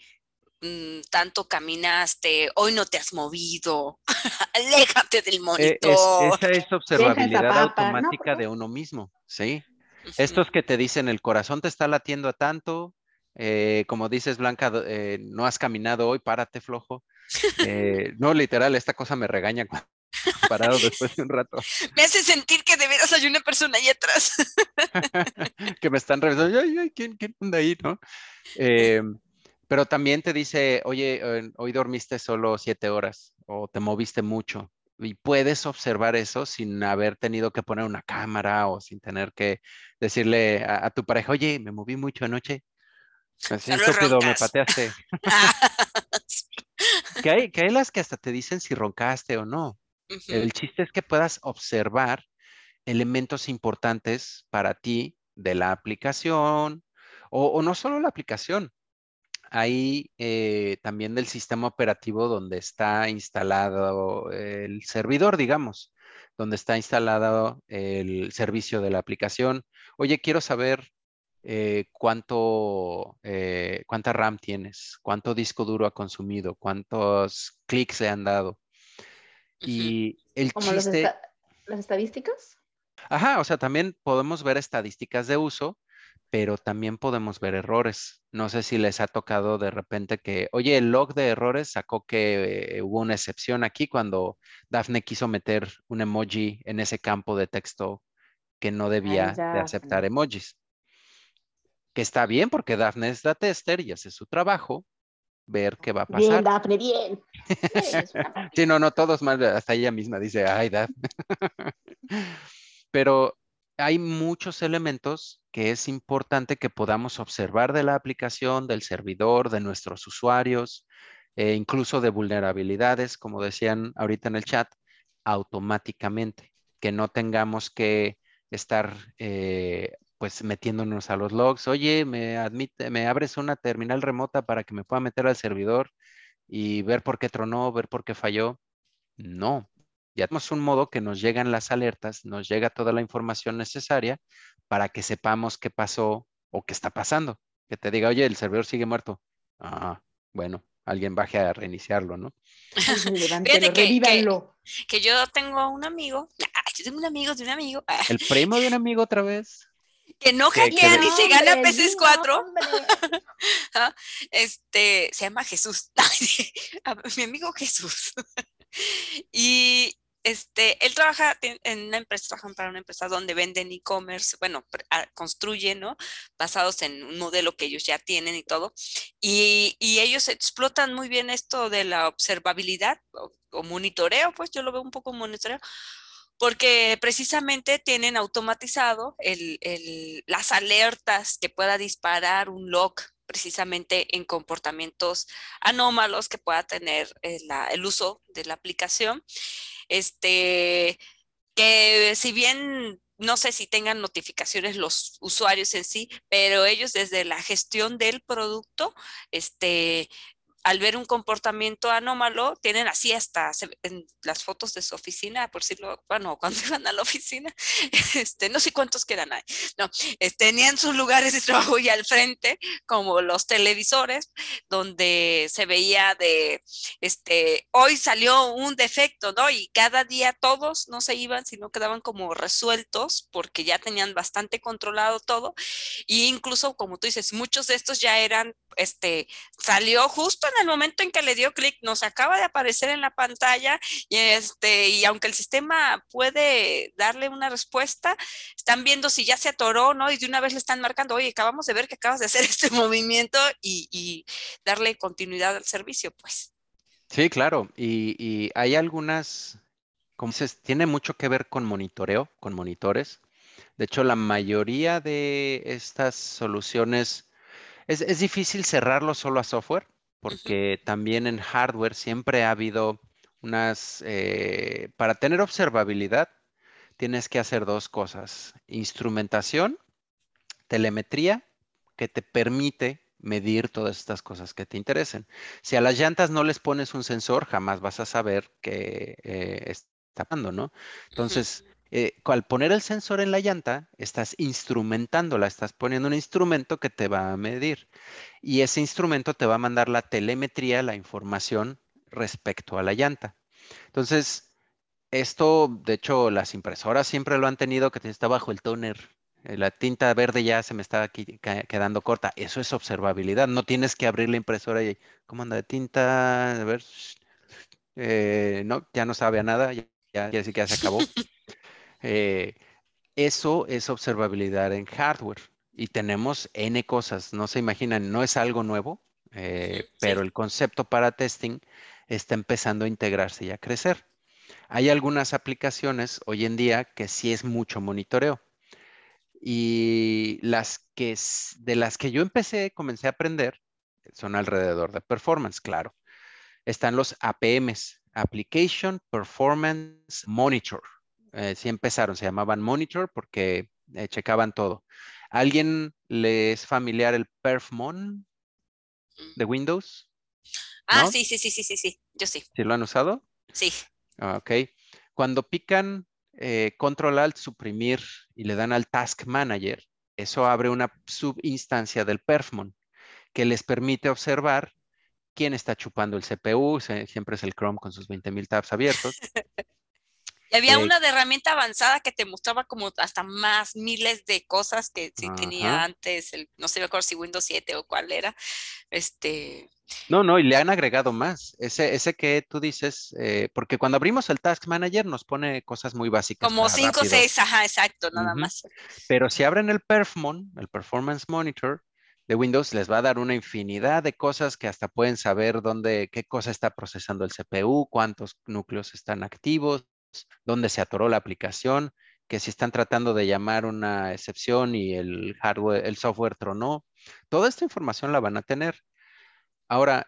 tanto caminaste, hoy no te has movido, aléjate del e, monitor. esa es observabilidad automática de uno mismo, ¿sí? Estos que te dicen el corazón te está latiendo a tanto, eh, como dices Blanca, eh, no has caminado hoy, párate flojo. Eh, no, literal, esta cosa me regaña cuando parado después de un rato. Me hace sentir que de veras hay una persona ahí atrás. que me están revisando, ay, ay, ¿quién, quién anda ahí, no? Pero también te dice, oye, hoy dormiste solo siete horas o te moviste mucho. Y puedes observar eso sin haber tenido que poner una cámara o sin tener que decirle a, tu pareja, oye, me moví mucho anoche. Así estúpido, me pateaste. que, hay, que hay las que hasta te dicen si roncaste o no. El chiste es que puedas observar elementos importantes para ti de la aplicación o, no solo la aplicación. Hay eh, también del sistema operativo donde está instalado el servidor, digamos, donde está instalado el servicio de la aplicación. Oye, quiero saber eh, cuánto, eh, cuánta RAM tienes, cuánto disco duro ha consumido, cuántos clics se han dado. Y el ¿Como chiste... las estadísticas? Ajá, o sea, también podemos ver estadísticas de uso, pero también podemos ver errores. No sé si les ha tocado de repente que, oye, el log de errores sacó que eh, hubo una excepción aquí cuando Daphne quiso meter un emoji en ese campo de texto que no debía de aceptar emojis. Que está bien porque Daphne es la tester y hace su trabajo, ver qué va a pasar. Bien, Daphne, bien. Sí, no, no, todos mal, hasta ella misma dice, ay, Daphne. Pero hay muchos elementos que es importante que podamos observar de la aplicación, del servidor, de nuestros usuarios, e incluso de vulnerabilidades, como decían ahorita en el chat, automáticamente, que no tengamos que estar eh, pues metiéndonos a los logs. Oye, me admite, me abres una terminal remota para que me pueda meter al servidor y ver por qué tronó, ver por qué falló. No, ya tenemos un modo que nos llegan las alertas, nos llega toda la información necesaria para que sepamos qué pasó o qué está pasando. Que te diga, oye, el servidor sigue muerto. Ah, bueno, alguien baje a reiniciarlo, ¿no? Fíjate que, que, yo tengo un amigo, yo tengo un amigo de un amigo. ¿El primo de un amigo otra vez? Que no hackea ni se gana ps 4. Ah, este, se llama Jesús. Mi amigo Jesús. y este, él trabaja en una empresa, trabajan para una empresa donde venden e-commerce, bueno, ah, construyen, ¿no? Basados en un modelo que ellos ya tienen y todo. Y, ellos explotan muy bien esto de la observabilidad o, monitoreo, pues yo lo veo un poco monitoreo, porque precisamente tienen automatizado las alertas que pueda disparar un log precisamente en comportamientos anómalos que pueda tener eh, el uso de la aplicación. Este, que si bien no sé si tengan notificaciones los usuarios en sí, pero ellos desde la gestión del producto, este, al ver un comportamiento anómalo, tienen así hasta en las fotos de su oficina, por decirlo, bueno, cuando iban a la oficina, este, no sé cuántos quedan ahí, no, tenían sus lugares de trabajo y al frente, como los televisores, donde se veía de, este, hoy salió un defecto, ¿no? Y cada día todos no se iban, sino quedaban como resueltos porque ya tenían bastante controlado todo. E incluso, como tú dices, muchos de estos ya eran, este, salió justo en el momento en que le dio clic, nos acaba de aparecer en la pantalla y, este, y aunque el sistema puede darle una respuesta, están viendo si ya se atoró, ¿no? Y de una vez le están marcando, oye, acabamos de ver que acabas de hacer este movimiento y, darle continuidad al servicio, pues. Sí, claro. Y, hay algunas, como dices, tiene mucho que ver con monitoreo, con monitores. De hecho, la mayoría de estas soluciones es, difícil cerrarlo solo a software, porque también en hardware siempre ha habido unas, eh, para tener observabilidad, tienes que hacer dos cosas, instrumentación, telemetría, que te permite medir todas estas cosas que te interesen. Si a las llantas no les pones un sensor, jamás vas a saber que eh, está pasando, ¿no? Entonces, eh, al poner el sensor en la llanta, estás instrumentándola, estás poniendo un instrumento que te va a medir y ese instrumento te va a mandar la telemetría, la información respecto a la llanta. Entonces, esto, de hecho, las impresoras siempre lo han tenido, que está bajo el toner. Eh, la tinta verde ya se me está quedando corta. Eso es observabilidad. No tienes que abrir la impresora y, ¿cómo anda de tinta? A ver, eh, no, ya no sabe a nada, ya, ya, ya, ya se acabó. Eh, eso es observabilidad en hardware y tenemos N cosas, no se imaginan, no es algo nuevo, eh, pero el concepto para testing está empezando a integrarse y a crecer. Hay algunas aplicaciones hoy en día que sí es mucho monitoreo. Y las que de las que yo empecé, comencé a aprender, son alrededor de performance, claro. están los APMs, Application Performance Monitor. Eh, sí empezaron, se llamaban Monitor porque eh, checaban todo. ¿Alguien le es familiar el Perfmon de Windows? Ah, sí, sí, sí, sí, sí, sí, yo sí. ¿Sí lo han usado? Sí. Ah, ok. Cuando pican eh, Control Alt suprimir y le dan al Task Manager, eso abre una subinstancia del Perfmon que les permite observar quién está chupando el CPU, siempre es el Chrome con sus 20.000 tabs abiertos. Y había una de herramienta avanzada que te mostraba como hasta más miles de cosas que sí tenía antes, el, no sé me acuerdo si Windows 7 o cuál era. Este. No, no, y le han agregado más. Ese, ese que tú dices, eh, porque cuando abrimos el Task Manager nos pone cosas muy básicas. Como 5 o 6, ajá, exacto, nada más. Pero si abren el Perfmon, el Performance Monitor, de Windows les va a dar una infinidad de cosas que hasta pueden saber dónde, qué cosa está procesando el CPU, cuántos núcleos están activos, dónde se atoró la aplicación, que si están tratando de llamar una excepción y el hardware, el software tronó. Toda esta información la van a tener. Ahora,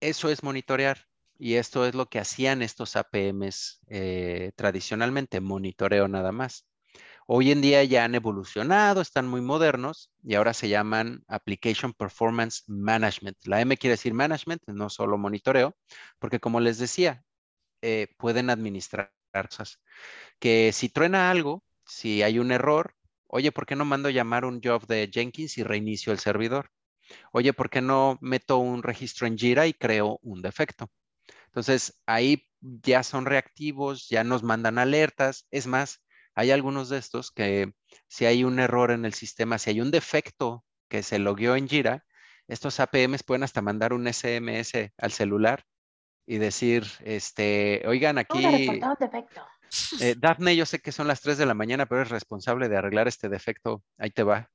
eso es monitorear y esto es lo que hacían estos APMs eh, tradicionalmente, monitoreo nada más. Hoy en día ya han evolucionado, están muy modernos y ahora se llaman Application Performance Management. La M quiere decir management, no solo monitoreo, porque como les decía, eh, pueden administrar Que si truena algo, si hay un error, oye, ¿por qué no mando llamar un job de Jenkins y reinicio el servidor? Oye, ¿por qué no meto un registro en Jira y creo un defecto? Entonces, ahí ya son reactivos, ya nos mandan alertas. Es más, hay algunos de estos que si hay un error en el sistema, si hay un defecto que se logueó en Jira, estos APMs pueden hasta mandar un SMS al celular y decir, este, oigan, aquí... Eh, Daphne, yo sé que son las 3 de la mañana, pero es responsable de arreglar este defecto. Ahí te va.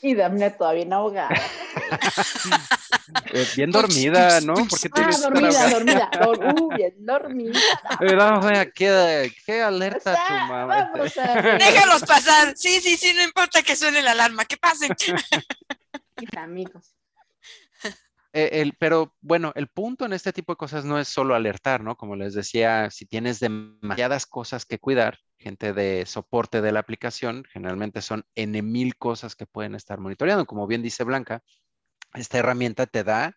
Y Daphne todavía no ahogada. Eh, bien dormida, ¿no? Porque ah, dormida, dormida, uh, bien dormida. Pero, ¿qué, qué alerta tu mamá. Déjalos pasar. Sí, sí, sí, no importa que suene la alarma, que pasen. Mis amigos. Eh, pero bueno, el punto en este tipo de cosas no es solo alertar, ¿no? Como les decía, si tienes demasiadas cosas que cuidar, gente de soporte de la aplicación, generalmente son N mil cosas que pueden estar monitoreando. Como bien dice Blanca, esta herramienta te da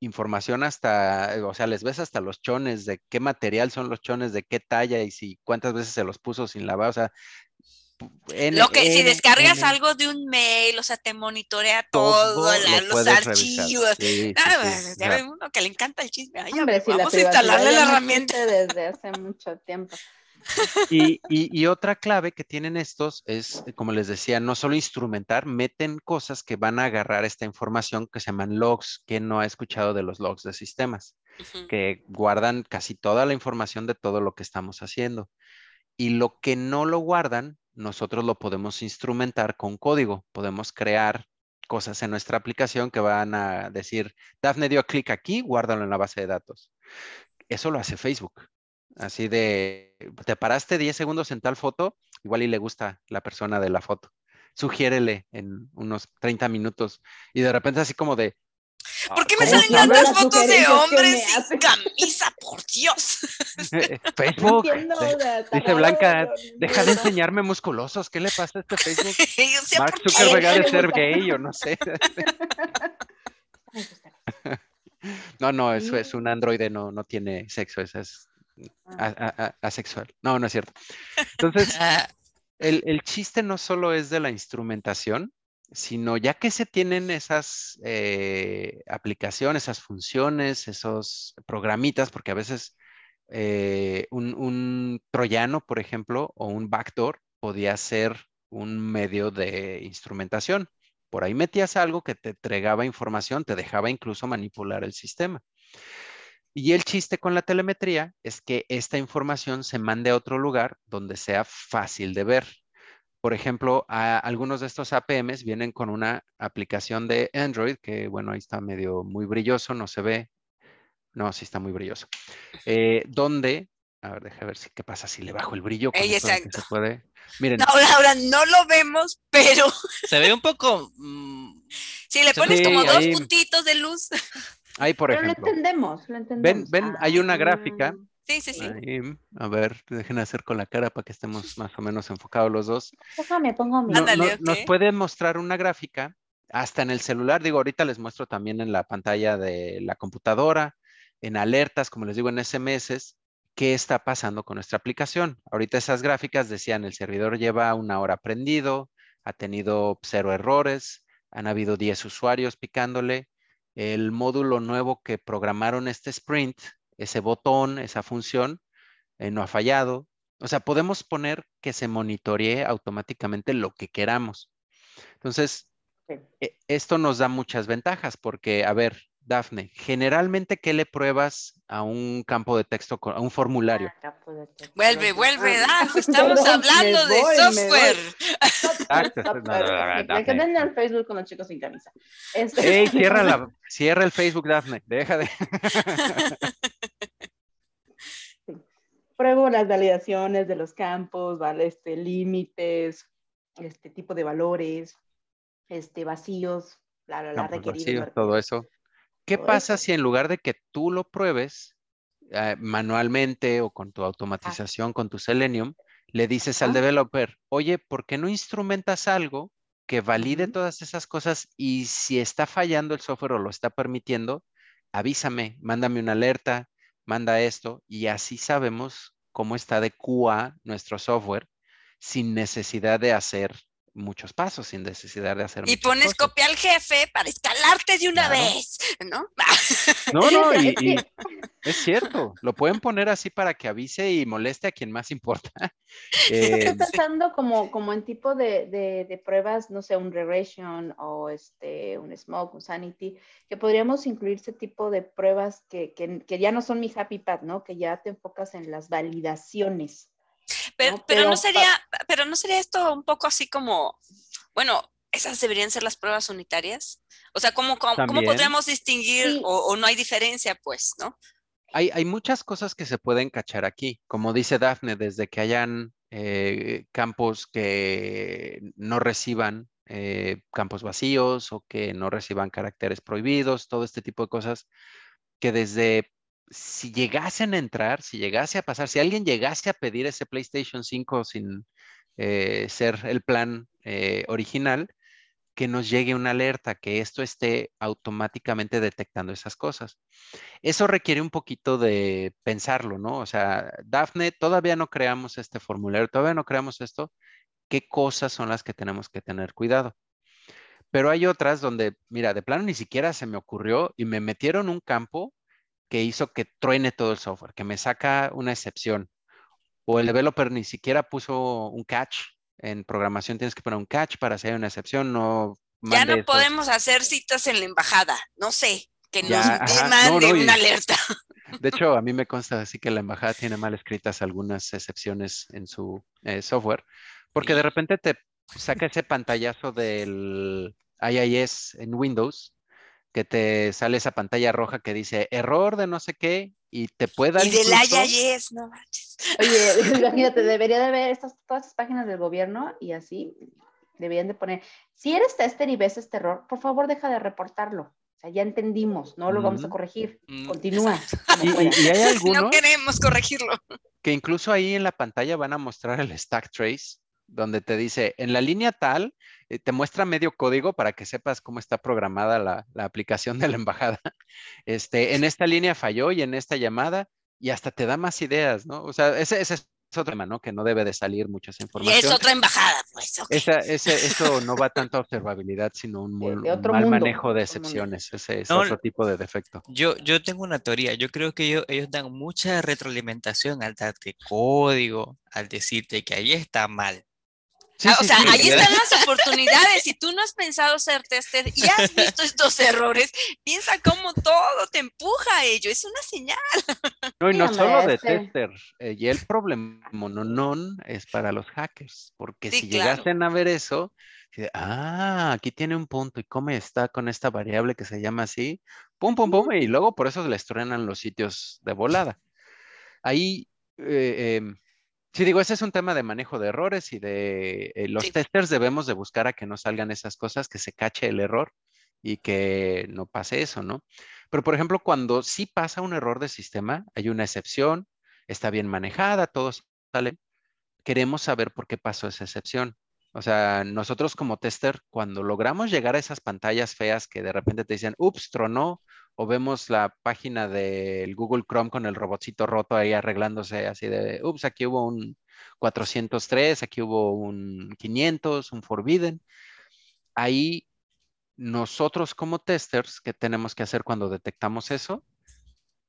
información hasta, o sea, les ves hasta los chones de qué material son los chones, de qué talla y si cuántas veces se los puso sin lavar, o sea, lo que si descargas algo de un mail, o sea, te monitorea todo, los archivos. Ah, ya ve uno que le encanta el chisme. vamos a instalarle la herramienta desde hace mucho tiempo. Y, otra clave que tienen estos es, como les decía, no solo instrumentar, meten cosas que van a agarrar esta información que se llaman logs. que no ha escuchado de los logs de sistemas? Que guardan casi toda la información de todo lo que estamos haciendo. Y lo que no lo guardan, nosotros lo podemos instrumentar con código. Podemos crear cosas en nuestra aplicación que van a decir, Daphne dio clic aquí, guárdalo en la base de datos. Eso lo hace Facebook. Así de, te paraste 10 segundos en tal foto, igual y le gusta la persona de la foto. Sugiérele en unos 30 minutos y de repente así como de... ¿Por qué me salen tantas fotos de hombres sin camisa? Por Dios. Facebook. dice Blanca, deja de enseñarme musculosos. ¿Qué le pasa a este Facebook? Mark Zuckerberg ha de ser gay o no sé. no, no, eso es un androide, no, no tiene sexo, eso es Ah. asexual. No, no es cierto. Entonces, el, chiste no solo es de la instrumentación, sino ya que se tienen esas eh, aplicaciones, esas funciones, esos programitas, porque a veces eh, un, un, troyano, por ejemplo, o un backdoor podía ser un medio de instrumentación. Por ahí metías algo que te entregaba información, te dejaba incluso manipular el sistema. Y el chiste con la telemetría es que esta información se mande a otro lugar donde sea fácil de ver. Por ejemplo, algunos de estos APMs vienen con una aplicación de Android que, bueno, ahí está medio muy brilloso, no se ve. No, sí está muy brilloso. Eh, donde, a ver, déjame ver si qué pasa si le bajo el brillo. exacto. Se puede. Miren. No, ahora no lo vemos, pero. Se ve un poco. Mm, si le pones como dos puntitos de luz. Ahí, por Pero ejemplo. lo entendemos, lo entendemos. Ven, ven, hay una gráfica. Sí, sí, sí. ahí, a ver, dejen hacer con la cara para que estemos más o menos enfocados los dos. Déjame, pongo mi. No- Ándale, no- Nos ok. puede mostrar una gráfica hasta en el celular. Digo, ahorita les muestro también en la pantalla de la computadora, en alertas, como les digo, en SMS, qué está pasando con nuestra aplicación. Ahorita esas gráficas decían, el servidor lleva una hora prendido, ha tenido cero errores, han habido 10 usuarios picándole. El módulo nuevo que programaron este sprint, ese botón, esa función, eh, no ha fallado. O sea, podemos poner que se monitoree automáticamente lo que queramos. Entonces, Sí. e- esto nos da muchas ventajas porque, a ver, Dafne, generalmente, ¿qué le pruebas a un campo de texto, a un formulario? Ah, campo de texto. Vuelve, vuelve, Ah, Daf, estamos hablando de voy, software. Exacto, Stop, no, no, no, no, Me Dafne. quedé en el Facebook con los chicos sin camisa. Este- ¡Ey, cierra, la, cierra el Facebook, Dafne! Deja de... Pruebo las validaciones de los campos, ¿vale? Este, límites, este tipo de valores, este, vacíos, bla, bla, bla, campos requeridos. vacíos, todo eso. ¿Qué todo pasa eso. si en lugar de que tú lo pruebes eh, manualmente o con tu automatización, con tu Selenium, le dices al developer, oye, ¿por qué no instrumentas algo que valide todas esas cosas y si está fallando el software o lo está permitiendo, avísame, mándame una alerta, manda esto y así sabemos cómo está de QA nuestro software sin necesidad de hacer muchos pasos, sin necesidad de hacer Y pones cosas. copia al jefe para escalarte de una Claro. vez, ¿no? No, no, y, y es cierto, lo pueden poner así para que avise y moleste a quien más importa. Eh, Estoy pensando como, como en tipo de, de- de pruebas, no sé, un regression o este, un smoke, un sanity, que podríamos incluir ese tipo de pruebas que, que- que ya no son mi happy path, ¿no? Que ya te enfocas en las validaciones. Pero, ¿no? pero no Pero sería, pero no sería esto un poco así como, bueno, esas deberían ser las pruebas unitarias. O sea, ¿cómo, cómo, podríamos distinguir Sí. o, o no hay diferencia, pues, ¿no? hay, hay muchas cosas que se pueden cachar aquí, como dice Dafne, desde que hayan eh, campos que no reciban eh, campos vacíos o que no reciban caracteres prohibidos, todo este tipo de cosas, que desde si llegasen a entrar, si llegase a pasar, si alguien llegase a pedir ese PlayStation 5 sin eh, ser el plan eh, original, que nos llegue una alerta, que esto esté automáticamente detectando esas cosas. Eso requiere un poquito de pensarlo, ¿no? O sea, Dafne, todavía no creamos este formulario, todavía no creamos esto. ¿Qué cosas son las que tenemos que tener cuidado? Pero hay otras donde, mira, de plano ni siquiera se me ocurrió y me metieron un campo que hizo que truene todo el software, que me saca una excepción. O el developer ni siquiera puso un catch. En programación tienes que poner un catch para hay una excepción, no Ya no esos- podemos hacer citas en la embajada, no sé, que Ya, nos ajá, mande no, no, y- una alerta. De hecho, a mí me consta así que la embajada tiene mal escritas algunas excepciones en su eh, software, porque de repente te saca ese pantallazo del IIS en Windows, que te sale esa pantalla roja que dice error de no sé qué y te puede dar Y del IIS, no manches. Oye, imagínate, debería de ver estas, todas estas páginas del gobierno y así deberían de poner, si eres tester y ves este error, por favor deja de reportarlo. O sea, ya entendimos, no lo vamos a corregir. Mm, Continúa. Y, hay algunos No queremos corregirlo. que incluso ahí en la pantalla van a mostrar el stack trace, donde te dice, en la línea tal, eh, te muestra medio código para que sepas cómo está programada la, la aplicación de la embajada. Este, en esta línea falló y en esta llamada, y hasta te da más ideas, ¿no? O sea, ese, ese es otro tema, ¿no? Que no debe de salir mucha esa Y información. es otra embajada, pues. ok. Esa- ese- eso no va tanto a observabilidad, sino un, mal mundo, manejo de excepciones. Ese es No, otro tipo de defecto. Yo, yo tengo una teoría. Yo creo que ellos, ellos dan mucha retroalimentación al darte código, al decirte que ahí está mal. Sí, Ah, o sí, sea, sí, ahí están las oportunidades. Si tú no has pensado ser tester y has visto estos errores, piensa cómo todo te empuja a ello. Es una señal. No, y no hombre, solo de este- tester. eh, y el problema non es para los hackers, porque Sí, si claro. llegasen a ver eso, ah, aquí tiene un punto y cómo está con esta variable que se llama así, pum, pum, pum, y luego por eso les truenan los sitios de volada. Ahí, eh, em, sí digo, ese es un tema de manejo de errores y de eh, los Sí. testers debemos de buscar a que no salgan esas cosas, que se cache el error y que no pase eso, ¿no? Pero, por ejemplo, cuando sí pasa un error de sistema, hay una excepción, está bien manejada, todo sale, queremos saber por qué pasó esa excepción. O sea, nosotros como tester, cuando logramos llegar a esas pantallas feas que de repente te dicen, ups, tronó, o vemos la página del Google Chrome con el robotcito roto ahí arreglándose así de, ups, aquí hubo un 403, aquí hubo un 500, un forbidden. Ahí nosotros como testers, ¿qué tenemos que hacer cuando detectamos eso?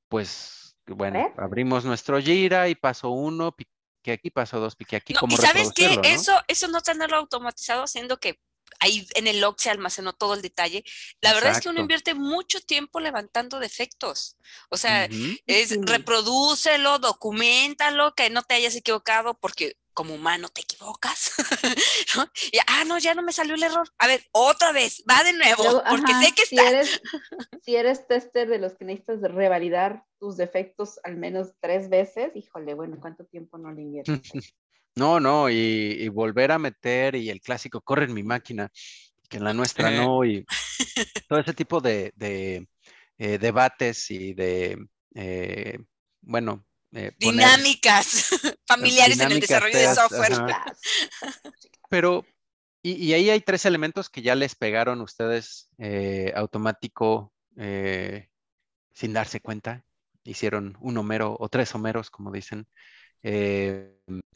Pues, bueno, abrimos nuestro Jira y paso uno, piqué aquí, paso dos, piqué aquí. y sabes qué, eso, eso no tenerlo automatizado haciendo que ahí en el log se almacenó todo el detalle. La verdad es que uno invierte mucho tiempo levantando defectos. O sea, es reprodúcelo, documentalo, que no te hayas equivocado, porque como humano te equivocas. Y, ah, no, ya no me salió el error. A ver, otra vez, va de nuevo, porque sé que si Eres, si eres tester de los que necesitas revalidar tus defectos al menos tres veces, híjole, bueno, ¿cuánto tiempo no le inviertes? No, no, y, volver a meter y el clásico corre en mi máquina, que en la nuestra no, y todo ese tipo de, eh, debates y de, eh, bueno, eh, dinámicas familiares en el desarrollo de software. Pero, y, ahí hay tres elementos que ya les pegaron ustedes automático sin darse cuenta. Hicieron un homero o tres homeros, como dicen.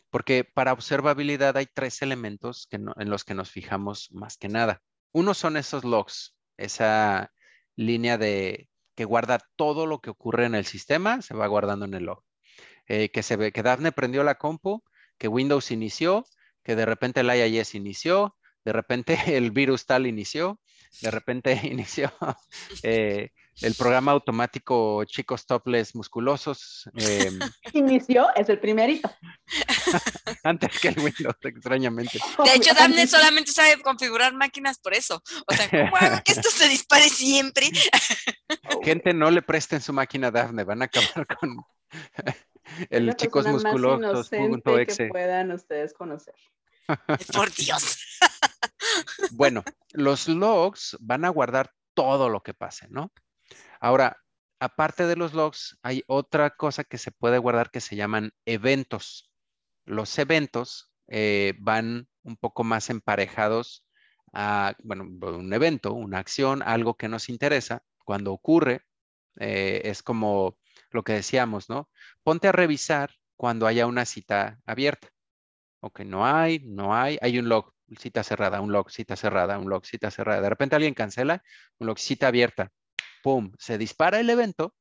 Porque para observabilidad hay tres elementos en los que nos fijamos más que nada. Uno son esos logs, esa línea de que guarda todo lo que ocurre en el sistema, se va guardando en el log. Eh, que se ve que Daphne prendió la compu, que Windows inició, que de repente el IIS inició, de repente el virus tal inició, de repente inició eh, el programa automático chicos topless musculosos. Em, Inició, es el primerito. Antes que el Windows, extrañamente. De hecho, Daphne solamente sabe configurar máquinas por eso. O sea, que esto se dispare siempre. Gente, no le presten su máquina a Daphne, van a acabar con el chicos musculosos. que puedan ustedes conocer. Por Dios. Bueno, los logs van a guardar todo lo que pase, ¿no? Ahora, aparte de los logs, hay otra cosa que se puede guardar que se llaman eventos. Los eventos eh, van un poco más emparejados a, bueno, un evento, una acción, algo que nos interesa. Cuando ocurre, eh, es como lo que decíamos, ¿no? Ponte a revisar cuando haya una cita abierta. Ok, no hay, no hay, hay un log, cita cerrada, un log, cita cerrada, un log, cita cerrada. De repente alguien cancela, un log, cita abierta se dispara el evento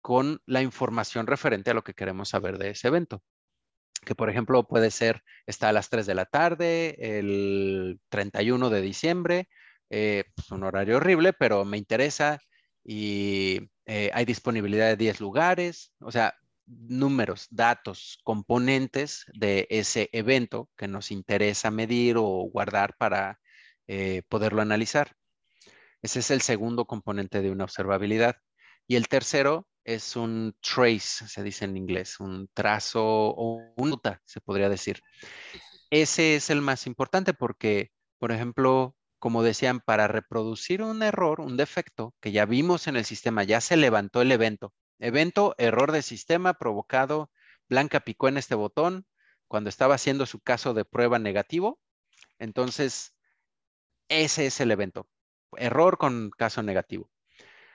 con la información referente a lo que queremos saber de ese evento. Que por ejemplo puede ser, está a las 3 de la tarde, el 31 de diciembre, eh, pues un horario horrible, pero me interesa y eh, hay disponibilidad de 10 lugares, o sea, números, datos, componentes de ese evento que nos interesa medir o guardar para eh, poderlo analizar. Ese es el segundo componente de una observabilidad. Y el tercero es un trace, se dice en inglés, un trazo o una nota, se podría decir. Ese es el más importante porque, por ejemplo, como decían, para reproducir un error, un defecto que ya vimos en el sistema, ya se levantó el evento. Evento, error de sistema provocado, Blanca picó en este botón cuando estaba haciendo su caso de prueba negativo. Entonces, ese es el evento error con caso negativo.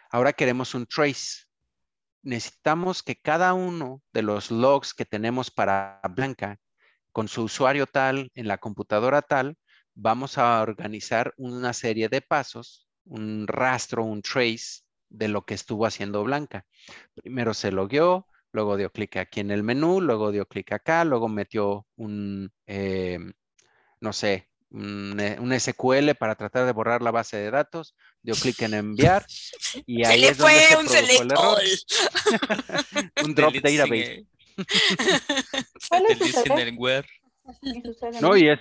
Ahora queremos un trace. Necesitamos que cada uno de los logs que tenemos para Blanca, con su usuario tal, en la computadora tal, vamos a organizar una serie de pasos, un rastro, un trace de lo que estuvo haciendo Blanca. Primero se logueó, luego dio clic aquí en el menú, luego dio clic acá, luego metió un, eh, no sé, un, SQL para tratar de borrar la base de datos, dio clic en enviar y ahí es donde se un produjo el error. un drop database. ¿Cuál es no, y es,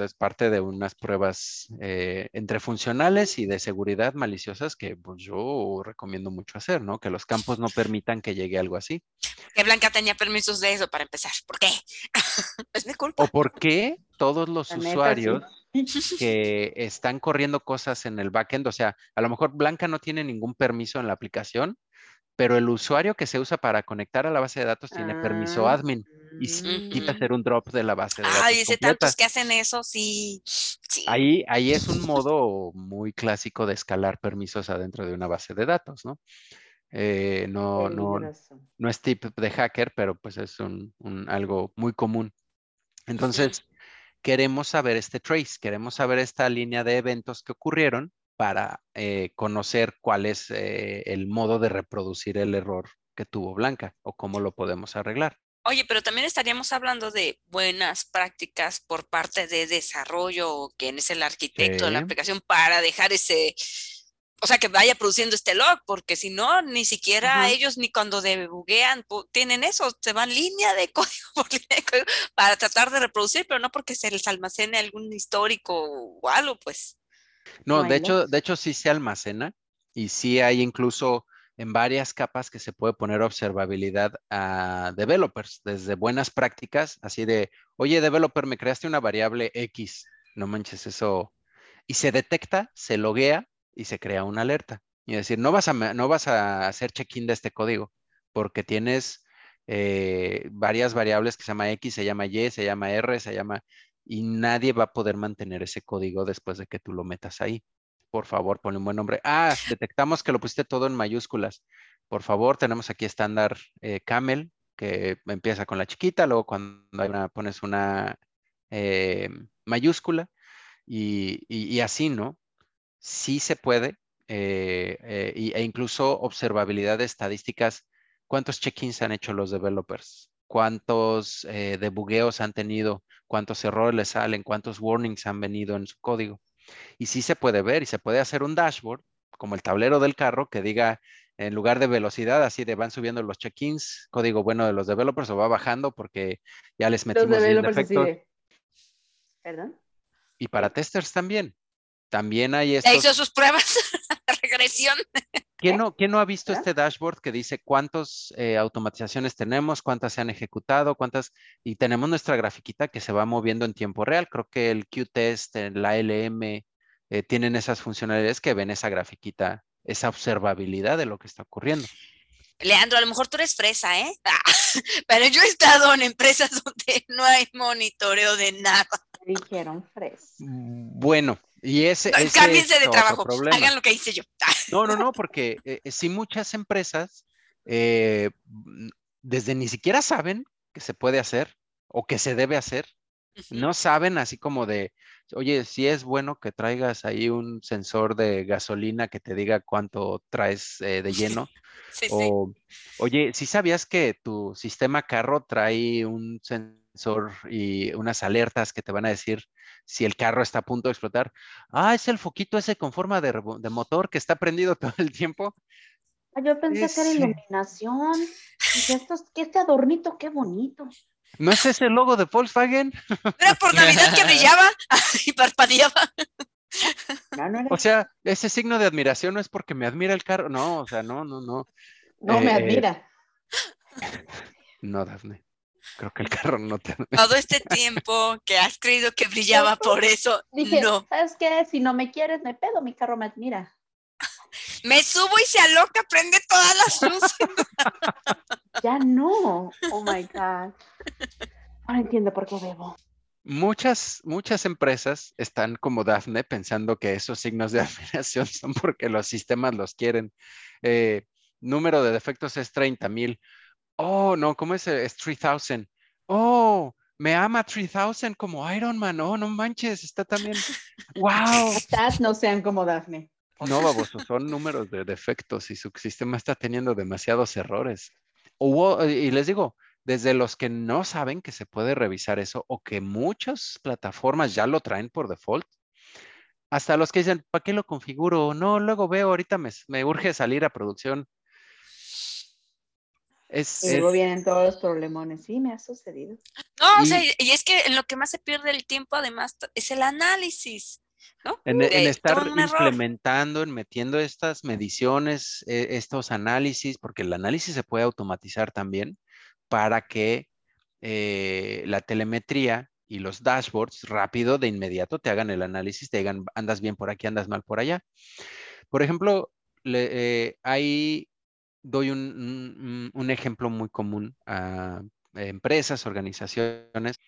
es, parte de unas pruebas eh, entre funcionales y de seguridad maliciosas que pues, yo recomiendo mucho hacer, ¿no? Que los campos no permitan que llegue algo así. Que Blanca tenía permisos de eso para empezar. ¿Por qué? es mi culpa. ¿O por qué todos los usuarios que están corriendo cosas en el backend. O sea, a lo mejor Blanca no tiene ningún permiso en la aplicación, pero el usuario que se usa para conectar a la base de datos tiene permiso Ah, admin y s- mm. quita hacer un drop de la base de datos. Ay, ese completa. tantos que hacen eso, sí. sí. Ahí, ahí es un modo muy clásico de escalar permisos adentro de una base de datos, ¿no? Eh, no, no, no es tip de hacker, pero pues es un, un- algo muy común. Entonces, queremos saber este trace, queremos saber esta línea de eventos que ocurrieron para eh, conocer cuál es eh, el modo de reproducir el error que tuvo Blanca o cómo lo podemos arreglar. Oye, pero también estaríamos hablando de buenas prácticas por parte de desarrollo, o quien es el arquitecto de la aplicación, para dejar ese, o sea, que vaya produciendo este log, porque si no, ni siquiera ellos ni cuando debuguean tienen eso, se van línea de código por línea de código para tratar de reproducir, pero no porque se les almacene algún histórico o algo, pues. No, No de hecho, de hecho sí se almacena y sí hay incluso en varias capas que se puede poner observabilidad a developers, desde buenas prácticas, así de, oye, developer, me creaste una variable X, no manches eso, y se detecta, se loguea y se crea una alerta. Y decir, no vas a, no vas a hacer check-in de este código porque tienes eh, varias variables que se llama X, se llama Y, se llama R, se llama, y nadie va a poder mantener ese código después de que tú lo metas ahí. Por favor, ponle un buen nombre. Ah, detectamos que lo pusiste todo en mayúsculas. Por favor, tenemos aquí estándar eh, Camel, que empieza con la chiquita, luego cuando hay una, pones una eh, mayúscula y así, ¿no? Sí se puede, eh, eh, e incluso observabilidad de estadísticas. ¿Cuántos check-ins han hecho los developers? ¿Cuántos eh, debugueos han tenido? ¿Cuántos errores les salen? ¿Cuántos warnings han venido en su código? Y sí se puede ver y se puede hacer un dashboard, como el tablero del carro, que diga en lugar de velocidad, así de van subiendo los check-ins, código bueno de los developers, o va bajando porque ya les Los metimos 10 developers así defectos. de, ¿Perdón? Y para testers también. También hay Ya estos. hizo sus pruebas de regresión. ¿Quién no, quién no ha visto ¿Ah? este dashboard que dice cuántas automatizaciones tenemos, cuántas se han ejecutado, cuántas, y tenemos nuestra grafiquita que se va moviendo en tiempo real? Creo que el Qtest, el ALM, eh, tienen esas funcionalidades que ven esa grafiquita, esa observabilidad de lo que está ocurriendo. Leandro, a lo mejor tú eres fresa, ¿eh? Pero yo he estado en empresas donde no hay monitoreo de nada. Dijeron fres. Bueno, y ese, ese Cámbiense de trabajo, hagan lo que hice yo. No, no, no, porque eh, sí muchas empresas eh, desde ni siquiera saben que se puede hacer o que se debe hacer. No saben así como de, oye, si es bueno que traigas ahí un sensor de gasolina que te diga cuánto traes eh, de lleno. Sí, sí. O, oye, si sabías que tu sistema carro trae un sensor y unas alertas que te van a decir si el carro está a punto de explotar. Ah, es el foquito ese con forma de, de motor que está prendido todo el tiempo. Ah, yo pensé que era iluminación. Dije, esto es- que este adornito, qué bonito. ¿No es ese el logo de Volkswagen? Era por Navidad que brillaba y parpadeaba. No, no era. O sea, ese signo de admiración no es porque me admira el carro. No, o sea, no, no, no. no me eh, admira. No, Dafne. Creo que el carro no te. Todo este tiempo que has creído que brillaba por eso, Dije, no. ¿sabes qué? Si no me quieres, me pedo, mi carro me admira. Me subo y se aloca, prende todas las luces. Ya no. Oh my God. Ahora entiendo por qué bebo. Muchas, muchas empresas están como Dafne pensando que esos signos de admiración son porque los sistemas los quieren. Eh, número de defectos es 30 mil. Oh, no, ¿cómo es? Es 3000. Oh, me ama 3000 como Iron Man. Oh, no manches, está también. ¡Wow! Estas no sean como Dafne. No, baboso, son números de defectos y su sistema está teniendo demasiados errores. Hubo- y les digo, desde los que no saben que se puede revisar eso o que muchas plataformas ya lo traen por default, hasta los que dicen, ¿para qué lo configuro? No, luego veo, ahorita me, me urge salir a producción. Es, Y es- luego vienen todos los problemones. Sí, me ha sucedido. No, o sea, y es que en lo que más se pierde el tiempo, además, es el análisis, ¿no? En, De en estar implementando, en metiendo estas mediciones, eh, estos análisis, porque el análisis se puede automatizar también para que eh, la telemetría y los dashboards rápido, de inmediato, te hagan el análisis, te digan, andas bien por aquí, andas mal por allá. Por ejemplo, le, ahí doy un, un, ejemplo muy común a empresas, organizaciones,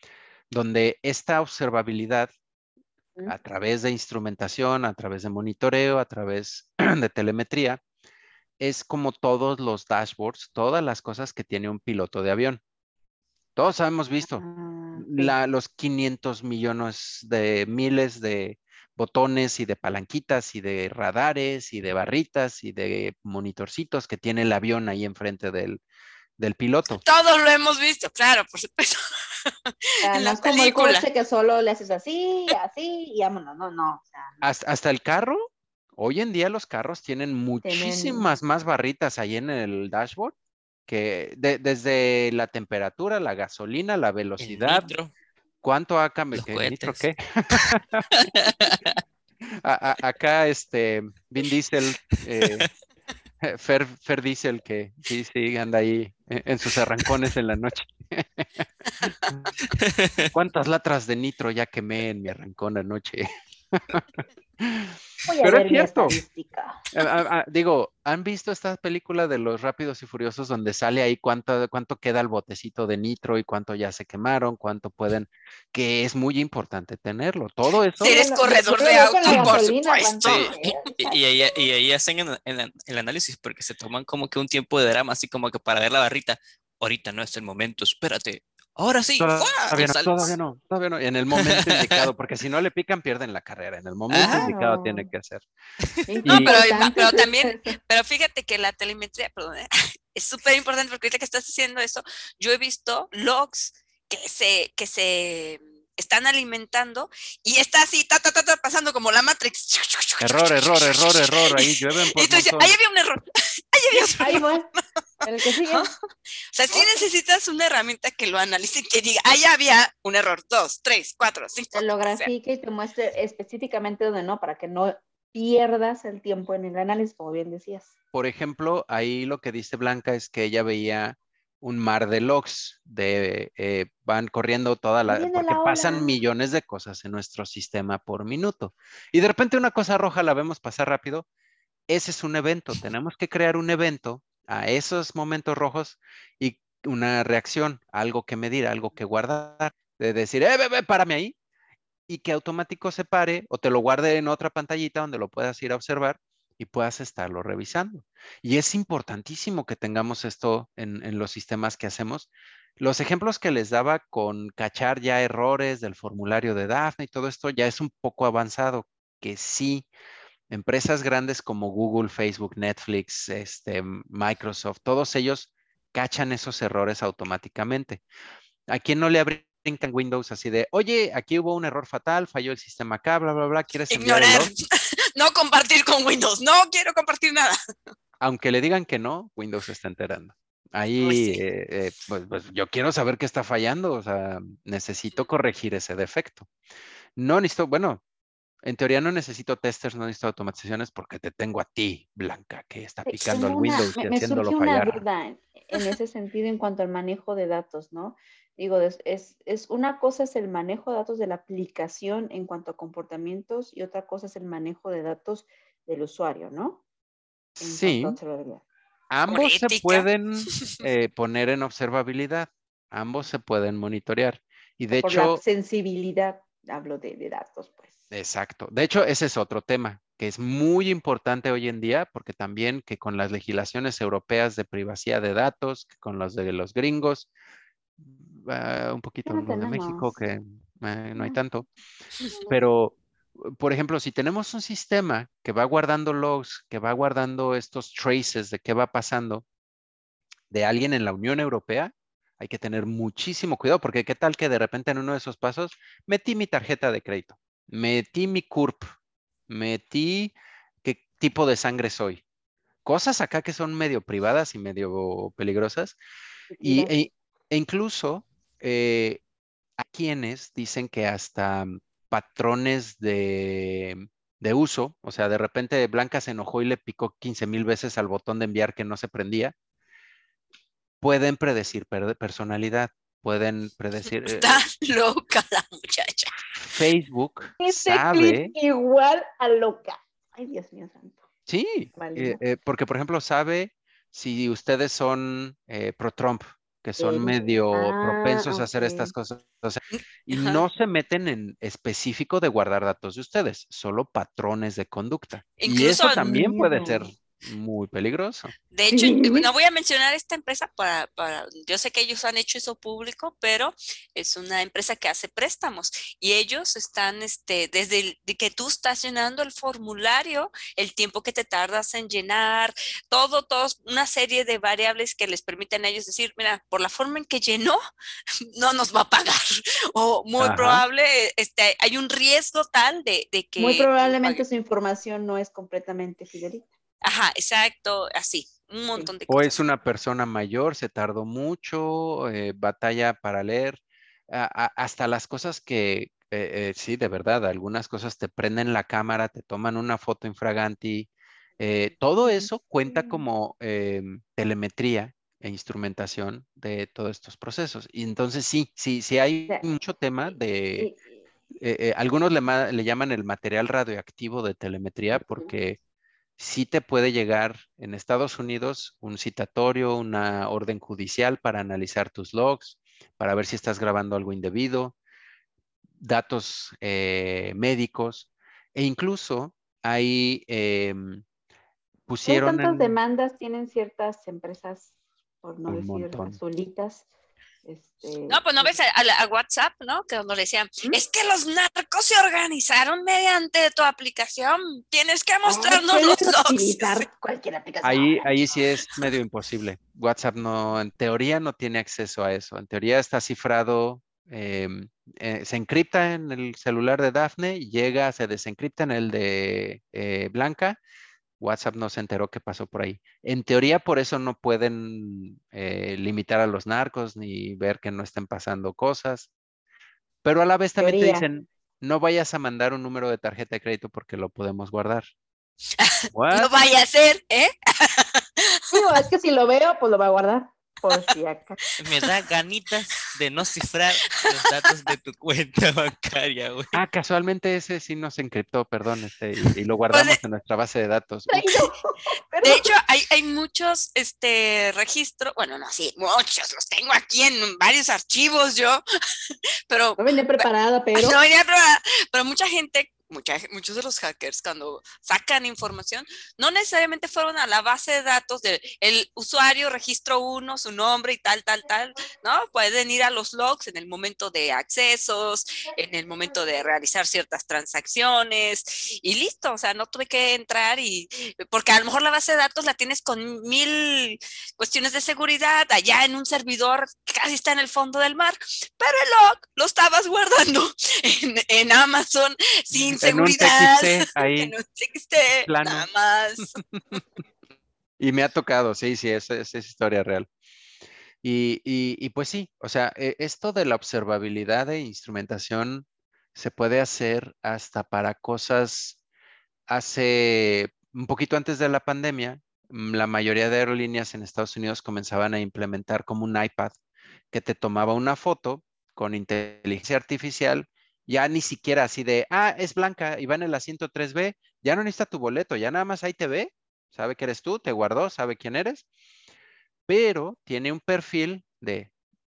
donde esta observabilidad a través de instrumentación, a través de monitoreo, a través de telemetría, es como todos los dashboards, todas las cosas que tiene un piloto de avión. Todos hemos visto ah, los 500 millones de miles de botones y de palanquitas y de radares y de barritas y de monitorcitos que tiene el avión ahí enfrente del, del piloto. Todos lo hemos visto, claro, por supuesto. en la como el coche que solo le haces así, así y vámonos, no, no. hasta, el carro, hoy en día los carros tienen muchísimas más barritas ahí en el dashboard que desde la temperatura, la gasolina, la velocidad. ¿Cuánto ha cambiado? ¿Qué, ¿Nitro qué? acá, este, Vin Diesel eh, Fer, Fer Diesel, que sí, sí, anda ahí en sus arrancones en la noche. ¿Cuántas latras de nitro ya quemé en mi arrancón anoche? Pero es cierto. digo, ¿han visto esta película de los Rápidos y Furiosos donde sale ahí cuánto, cuánto queda el botecito de nitro y cuánto ya se quemaron, cuánto pueden, que es muy importante tenerlo. Todo eso. Si eres corredor de auto, por supuesto. y, ahí, hacen el análisis porque se toman como que un tiempo de drama, así como que para ver la barrita. Ahorita no es el momento, espérate, Ahora sí. Todavía, no, todavía no, todavía no. En el momento indicado, porque si no le pican, pierden la carrera. En el momento indicado tiene que hacer. No, pero, también, pero fíjate que la telemetría, perdón, es súper importante porque ahorita que estás diciendo eso, yo he visto logs que se, que se están alimentando y está así, ta, ta, ta, pasando como la Matrix. Error, error, error, error, ahí llueven por Y tú dices, ahí había un error, ahí había un error. El que sigue. O sea, sí necesitas una herramienta que lo analice y que diga, ahí había un error, dos, tres, cuatro, cinco. Te lo grafique y te muestre específicamente dónde no, para que no pierdas el tiempo en el análisis, como bien decías. Por ejemplo, ahí lo que dice Blanca es que ella veía un mar de logs, de, eh, van corriendo toda la, porque pasan millones de cosas en nuestro sistema por minuto. Y de repente una cosa roja la vemos pasar rápido. Ese es un evento. Tenemos que crear un evento a esos momentos rojos y una reacción, algo que medir, algo que guardar, de decir, eh, bebé, párame ahí, y que automático se pare o te lo guarde en otra pantallita donde lo puedas ir a observar y puedas estarlo revisando. Y es importantísimo que tengamos esto en, los sistemas que hacemos. Los ejemplos que les daba con cachar ya errores del formulario de Daphne y todo esto ya es un poco avanzado, que sí, empresas grandes como Google, Facebook, Netflix, este, Microsoft, todos ellos cachan esos errores automáticamente. ¿A quién no le brincan Windows así de, oye, aquí hubo un error fatal, falló el sistema acá, bla, bla, bla, ¿quieres Ignorar. no compartir con Windows, no quiero compartir nada. Aunque le digan que no, Windows se está enterando. Ahí, pues, eh, eh, pues, pues, yo quiero saber qué está fallando, o sea, necesito corregir ese defecto. No necesito, bueno, en teoría no necesito testers, no necesito automatizaciones porque te tengo a ti, Blanca, que está picando el Windows y haciéndolo fallar. Una duda en, ese sentido en cuanto al manejo de datos, ¿no? Digo, es, es, una cosa es el manejo de datos de la aplicación en cuanto a comportamientos y otra cosa es el manejo de datos del usuario, ¿no? sí. Ambos se pueden eh, poner en observabilidad, ambos se pueden monitorear. Y de hecho... La sensibilidad, hablo de, de datos, pues. Exacto. De hecho, ese es otro tema que es muy importante hoy en día, porque también que con las legislaciones europeas de privacidad de datos, que con los de los gringos, un poquito en de México, que eh, no hay tanto, pero por ejemplo, si tenemos un sistema que va guardando logs, que va guardando estos traces de qué va pasando de alguien en la Unión Europea, hay que tener muchísimo cuidado porque qué tal que de repente en uno de esos pasos metí mi tarjeta de crédito, metí mi CURP, metí qué tipo de sangre soy. Cosas acá que son medio privadas y medio peligrosas. Y, e, e, incluso eh, hay quienes dicen que hasta patrones de, uso, o sea, de repente Blanca se enojó y le picó 15 mil veces al botón de enviar que no se prendía, pueden predecir personalidad. pueden predecir. Está loca la muchacha. Facebook Ese sabe. clip igual a loca. Ay, Dios mío santo. Sí, eh, eh, porque por ejemplo sabe si ustedes son eh, pro-Trump, que son medio Ah, propensos a hacer estas cosas. o sea, y Ajá. no se meten en específico de guardar datos de ustedes, solo patrones de conducta. y eso también puede ser muy peligroso. De hecho, no voy a mencionar esta empresa para, para, yo sé que ellos han hecho eso público, pero es una empresa que hace préstamos y ellos están, este, desde el- de que tú estás llenando el formulario, el tiempo que te tardas en llenar, todo, todos, una serie de variables que les permiten a ellos decir, mira, por la forma en que llenó, no nos va a pagar. O muy Ajá. probable, este, hay un riesgo tal de, de que... Muy probablemente su información no es completamente fidedigna. Ajá, exacto, así, un montón de O cosas. es una persona mayor, se tardó mucho, eh, batalla para leer, a- a- hasta las cosas que, eh, eh, sí, de verdad, algunas cosas te prenden la cámara, te toman una foto infraganti, todo eso cuenta Mm. como em, telemetría e instrumentación de todos estos procesos. Y entonces sí, sí, sí hay mucho tema de, algunos le, le llaman el material radioactivo de telemetría porque sí te puede llegar en Estados Unidos un citatorio, una orden judicial para analizar tus logs, para ver si estás grabando algo indebido, datos eh, médicos e incluso hay em, ¿Qué pusieron en- demandas tienen ciertas empresas, por no Un decir montón. azulitas? Este, No, pues no que- ves a, a la- a WhatsApp, ¿no? Que cuando le decían, ¿Mm? es que los narcos se organizaron mediante tu aplicación. Tienes que mostrarnos los logs. cualquier aplicación. Ahí, ahí sí es medio imposible. WhatsApp no, en teoría no tiene acceso a eso. En teoría está cifrado, em, eh, se encripta en el celular de Dafne, llega, se desencripta en el de eh, Blanca. WhatsApp no se enteró qué pasó por ahí. En teoría, por eso no pueden eh, limitar a los narcos ni ver que no estén pasando cosas. Pero a la vez también te dicen, no vayas a mandar un número de tarjeta de crédito porque lo podemos guardar. What? No vaya a ser, ¿eh? Digo, es que si lo veo, pues lo va a guardar. Por si acaso. Me da ganitas de no cifrar los datos de tu cuenta bancaria, güey. Ah, casualmente ese sí nos encriptó, perdón, este, y, y lo guardamos en nuestra base de datos. Ay, no, De hecho, hay, hay muchos este, registros, bueno, no, sí, muchos, los tengo aquí en varios archivos yo, pero No venía preparada, pero. No venía preparada, pero mucha gente, mucha, muchos de los hackers cuando sacan información, no necesariamente fueron a la base de datos del el usuario, registro 1, su nombre y tal, tal, tal, ¿no? Pueden ir a los logs en el momento de accesos, en el momento de realizar ciertas transacciones y listo, o sea, no tuve que entrar y, porque a lo mejor la base de datos la tienes con mil cuestiones de seguridad allá en un servidor casi está en el fondo del mar, pero el log lo estabas guardando en, en Amazon sin En un. TXT ahí. En un TXT, plano. nada más. Y me ha tocado, sí, sí, esa es historia real. Y, y- y pues sí, o sea, e- esto de la observabilidad e instrumentación se puede hacer hasta para cosas hace un poquito antes de la pandemia, mm, la mayoría de aerolíneas en Estados Unidos comenzaban a implementar como un iPad que te tomaba una foto con inteligencia artificial, ya ni siquiera así de, ah, es blanca y va en el asiento 3B, ya no necesita tu boleto, ya nada más ahí te ve, sabe que eres tú, te guardó, sabe quién eres, pero tiene un perfil de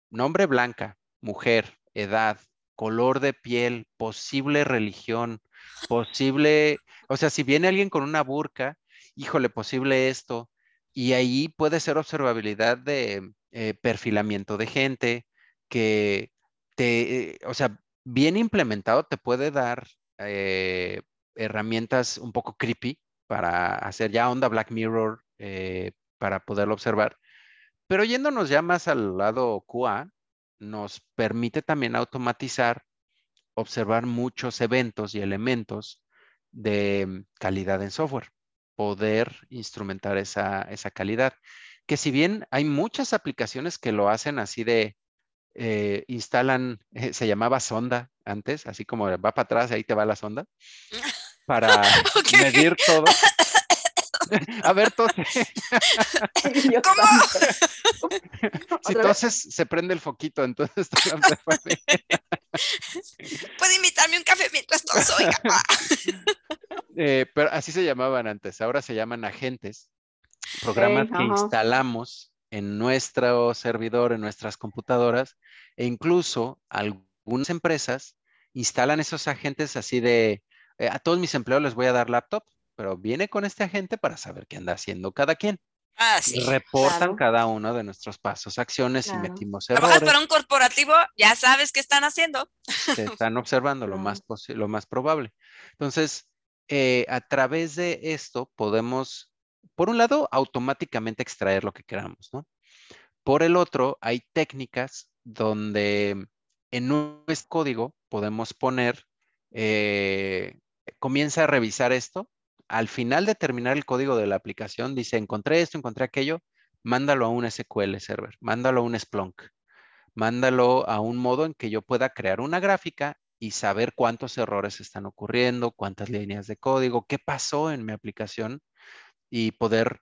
nombre blanca, mujer, edad, color de piel, posible religión, posible, o sea, si viene alguien con una burka, híjole, posible esto, y ahí puede ser observabilidad de eh, perfilamiento de gente, que te, eh, o sea, bien implementado te puede dar eh, herramientas un poco creepy para hacer ya onda Black Mirror, eh, para poderlo observar. Pero yéndonos ya más al lado QA, nos permite también automatizar, observar muchos eventos y elementos de calidad en software, poder instrumentar esa, esa calidad. Que si bien hay muchas aplicaciones que lo hacen así de, eh, instalan, eh, se llamaba sonda antes, así como va para atrás, ahí te va la sonda, para medir todo. A ver, tose. ¿Cómo? Si toses, se prende el foquito, entonces Puede invitarme un café mientras toso, oiga. Eh, pero así se llamaban antes, ahora se llaman agentes, programas que instalamos en nuestro servidor, en nuestras computadoras, e incluso algunas empresas instalan esos agentes así de, eh, a todos mis empleados les voy a dar laptop, pero viene con este agente para saber qué anda haciendo cada quien. Ah, sí. Y reportan cada uno de nuestros pasos, acciones y metimos errores. Trabajas para un corporativo, ya sabes qué están haciendo. Se están observando lo más, lo más probable. Entonces, eh, a través de esto podemos, por un lado, automáticamente extraer lo que queramos, ¿no? Por el otro, hay técnicas donde en nuestro código podemos poner, eh, comienza a revisar esto. Al final de terminar el código de la aplicación, dice, encontré esto, encontré aquello, mándalo a un SQL server, mándalo a un Splunk, mándalo a un modo en que yo pueda crear una gráfica y saber cuántos errores están ocurriendo, cuántas líneas de código, qué pasó en mi aplicación y poder,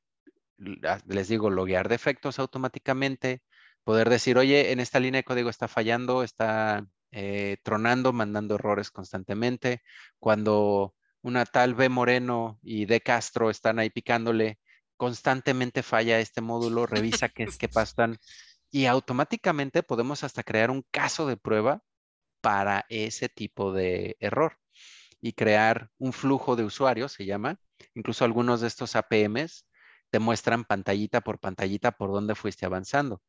les digo, loguear defectos automáticamente, poder decir, oye, en esta línea de código está fallando, está eh, tronando, mandando errores constantemente. Cuando una tal B Moreno y D Castro están ahí picándole, constantemente falla este módulo, revisa qué, qué pasan y automáticamente podemos hasta crear un caso de prueba para ese tipo de error y crear un flujo de usuarios, se llama. Incluso algunos de estos APMs te muestran pantallita por pantallita por dónde fuiste avanzando.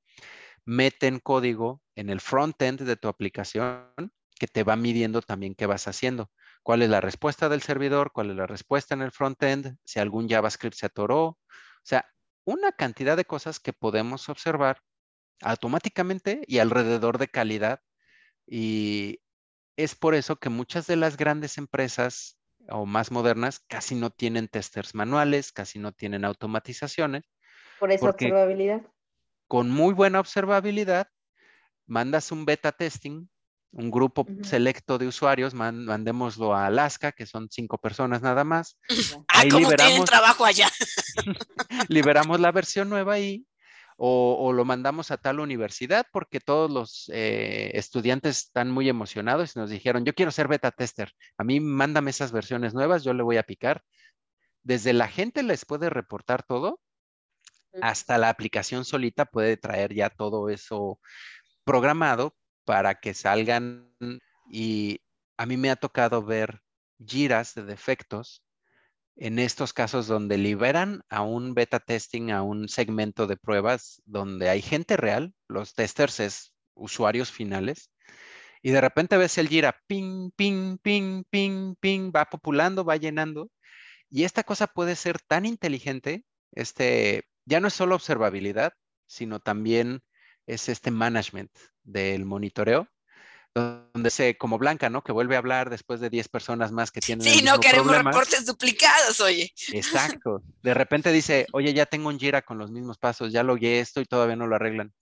Meten código en el frontend de tu aplicación que te va midiendo también qué vas haciendo. Cuál es la respuesta del servidor, cuál es la respuesta en el frontend, si algún JavaScript se atoró. O sea, una cantidad de cosas que podemos observar automáticamente y alrededor de calidad y es por eso que muchas de las grandes empresas o más modernas casi no tienen testers manuales, casi no tienen automatizaciones. Por esa observabilidad. Con muy buena observabilidad, mandas un beta testing, un grupo selecto de usuarios, mandémoslo a Alaska, que son cinco personas nada más. ah, Ahí liberamos, trabajo allá. liberamos la versión nueva y o, lo mandamos a tal universidad porque todos los eh, estudiantes están muy emocionados y nos dijeron, yo quiero ser beta tester, a mí mándame esas versiones nuevas, yo le voy a picar. Desde la gente les puede reportar todo, hasta la aplicación solita puede traer ya todo eso programado para que salgan y a mí me ha tocado ver giras de defectos en estos casos donde liberan a un beta testing, a un segmento de pruebas donde hay gente real, los testers es usuarios finales, y de repente ves el gira ping, ping, ping, ping, ping, va populando, va llenando, y esta cosa puede ser tan inteligente, este, ya no es solo observabilidad, sino también es este management del monitoreo, donde se, como Blanca, ¿no? Que vuelve a hablar después de 10 personas más que tienen. Sí, no queremos reportes duplicados, oye. Exacto. De repente dice, oye, ya tengo un Jira con los mismos pasos, ya logué esto y todavía no lo arreglan.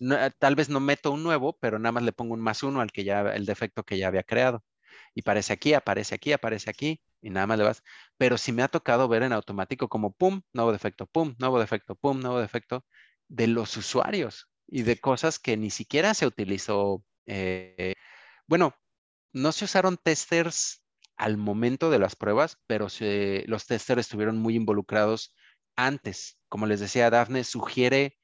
Eh, tal vez no meto un nuevo, pero nada más le pongo un más uno al que ya, el defecto que ya había creado. Y aparece aquí, aparece aquí, aparece aquí, y nada más le vas. Pero si me ha tocado ver en automático como pum, nuevo defecto, pum, nuevo defecto, pum, nuevo defecto de los usuarios y de cosas que ni siquiera se utilizó eh, bueno, no se usaron testers al momento de las pruebas, pero los testers estuvieron muy involucrados antes. Como les decía, Dafne sugiere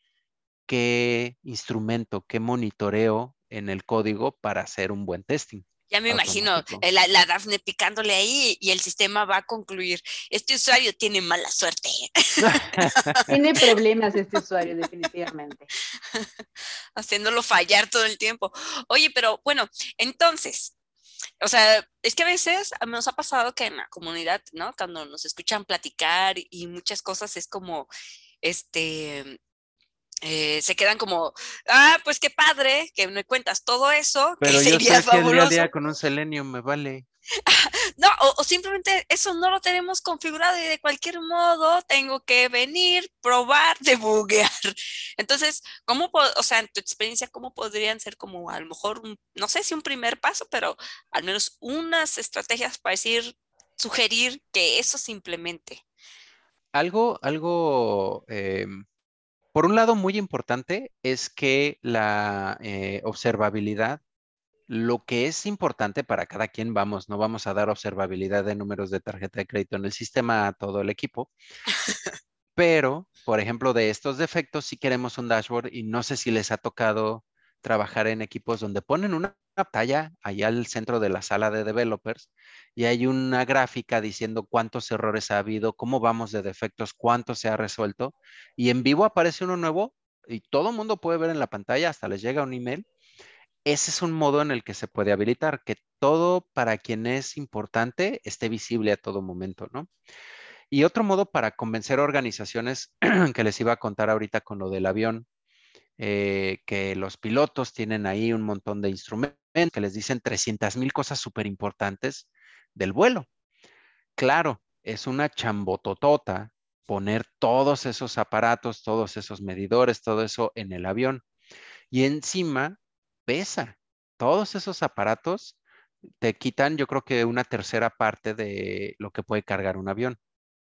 qué instrumento, qué monitoreo en el código para hacer un buen testing. Ya me imagino eh, la, la, Dafne picándole ahí y el sistema va a concluir, este usuario tiene mala suerte. tiene problemas este usuario, definitivamente. Haciéndolo fallar todo el tiempo. Oye, pero bueno, entonces, o sea, es que a veces nos ha pasado que en la comunidad, ¿no? Cuando nos escuchan platicar y muchas cosas es como, este, eh, se quedan como, ah, pues qué padre que me cuentas todo eso. Pero yo sería sé el día a día con un selenio me vale. no, o, simplemente eso no lo tenemos configurado y de cualquier modo tengo que venir, probar, debuguear. Entonces, ¿cómo, o sea, en tu experiencia, cómo podrían ser como a lo mejor, no sé si un primer paso, pero al menos unas estrategias para decir, sugerir que eso se implemente? algo, algo, em, por un lado muy importante es que la eh, observabilidad, lo que es importante para cada quien, vamos, no vamos a dar observabilidad de números de tarjeta de crédito en el sistema a todo el equipo, pero, por ejemplo, de estos defectos, si queremos un dashboard y no sé si les ha tocado trabajar en equipos donde ponen una pantalla allá al centro de la sala de developers y hay una gráfica diciendo cuántos errores ha habido, cómo vamos de defectos, cuánto se ha resuelto y en vivo aparece uno nuevo y todo el mundo puede ver en la pantalla, hasta les llega un email. Ese es un modo en el que se puede habilitar, que todo para quien es importante esté visible a todo momento, ¿no? Y otro modo para convencer organizaciones que les iba a contar ahorita con lo del avión, eh, que los pilotos tienen ahí un montón de instrumentos que les dicen 300 mil cosas súper importantes del vuelo. Claro, es una chambototota poner todos esos aparatos, todos esos medidores, todo eso en el avión. Y encima pesa. Todos esos aparatos te quitan, yo creo que una tercera parte de lo que puede cargar un avión.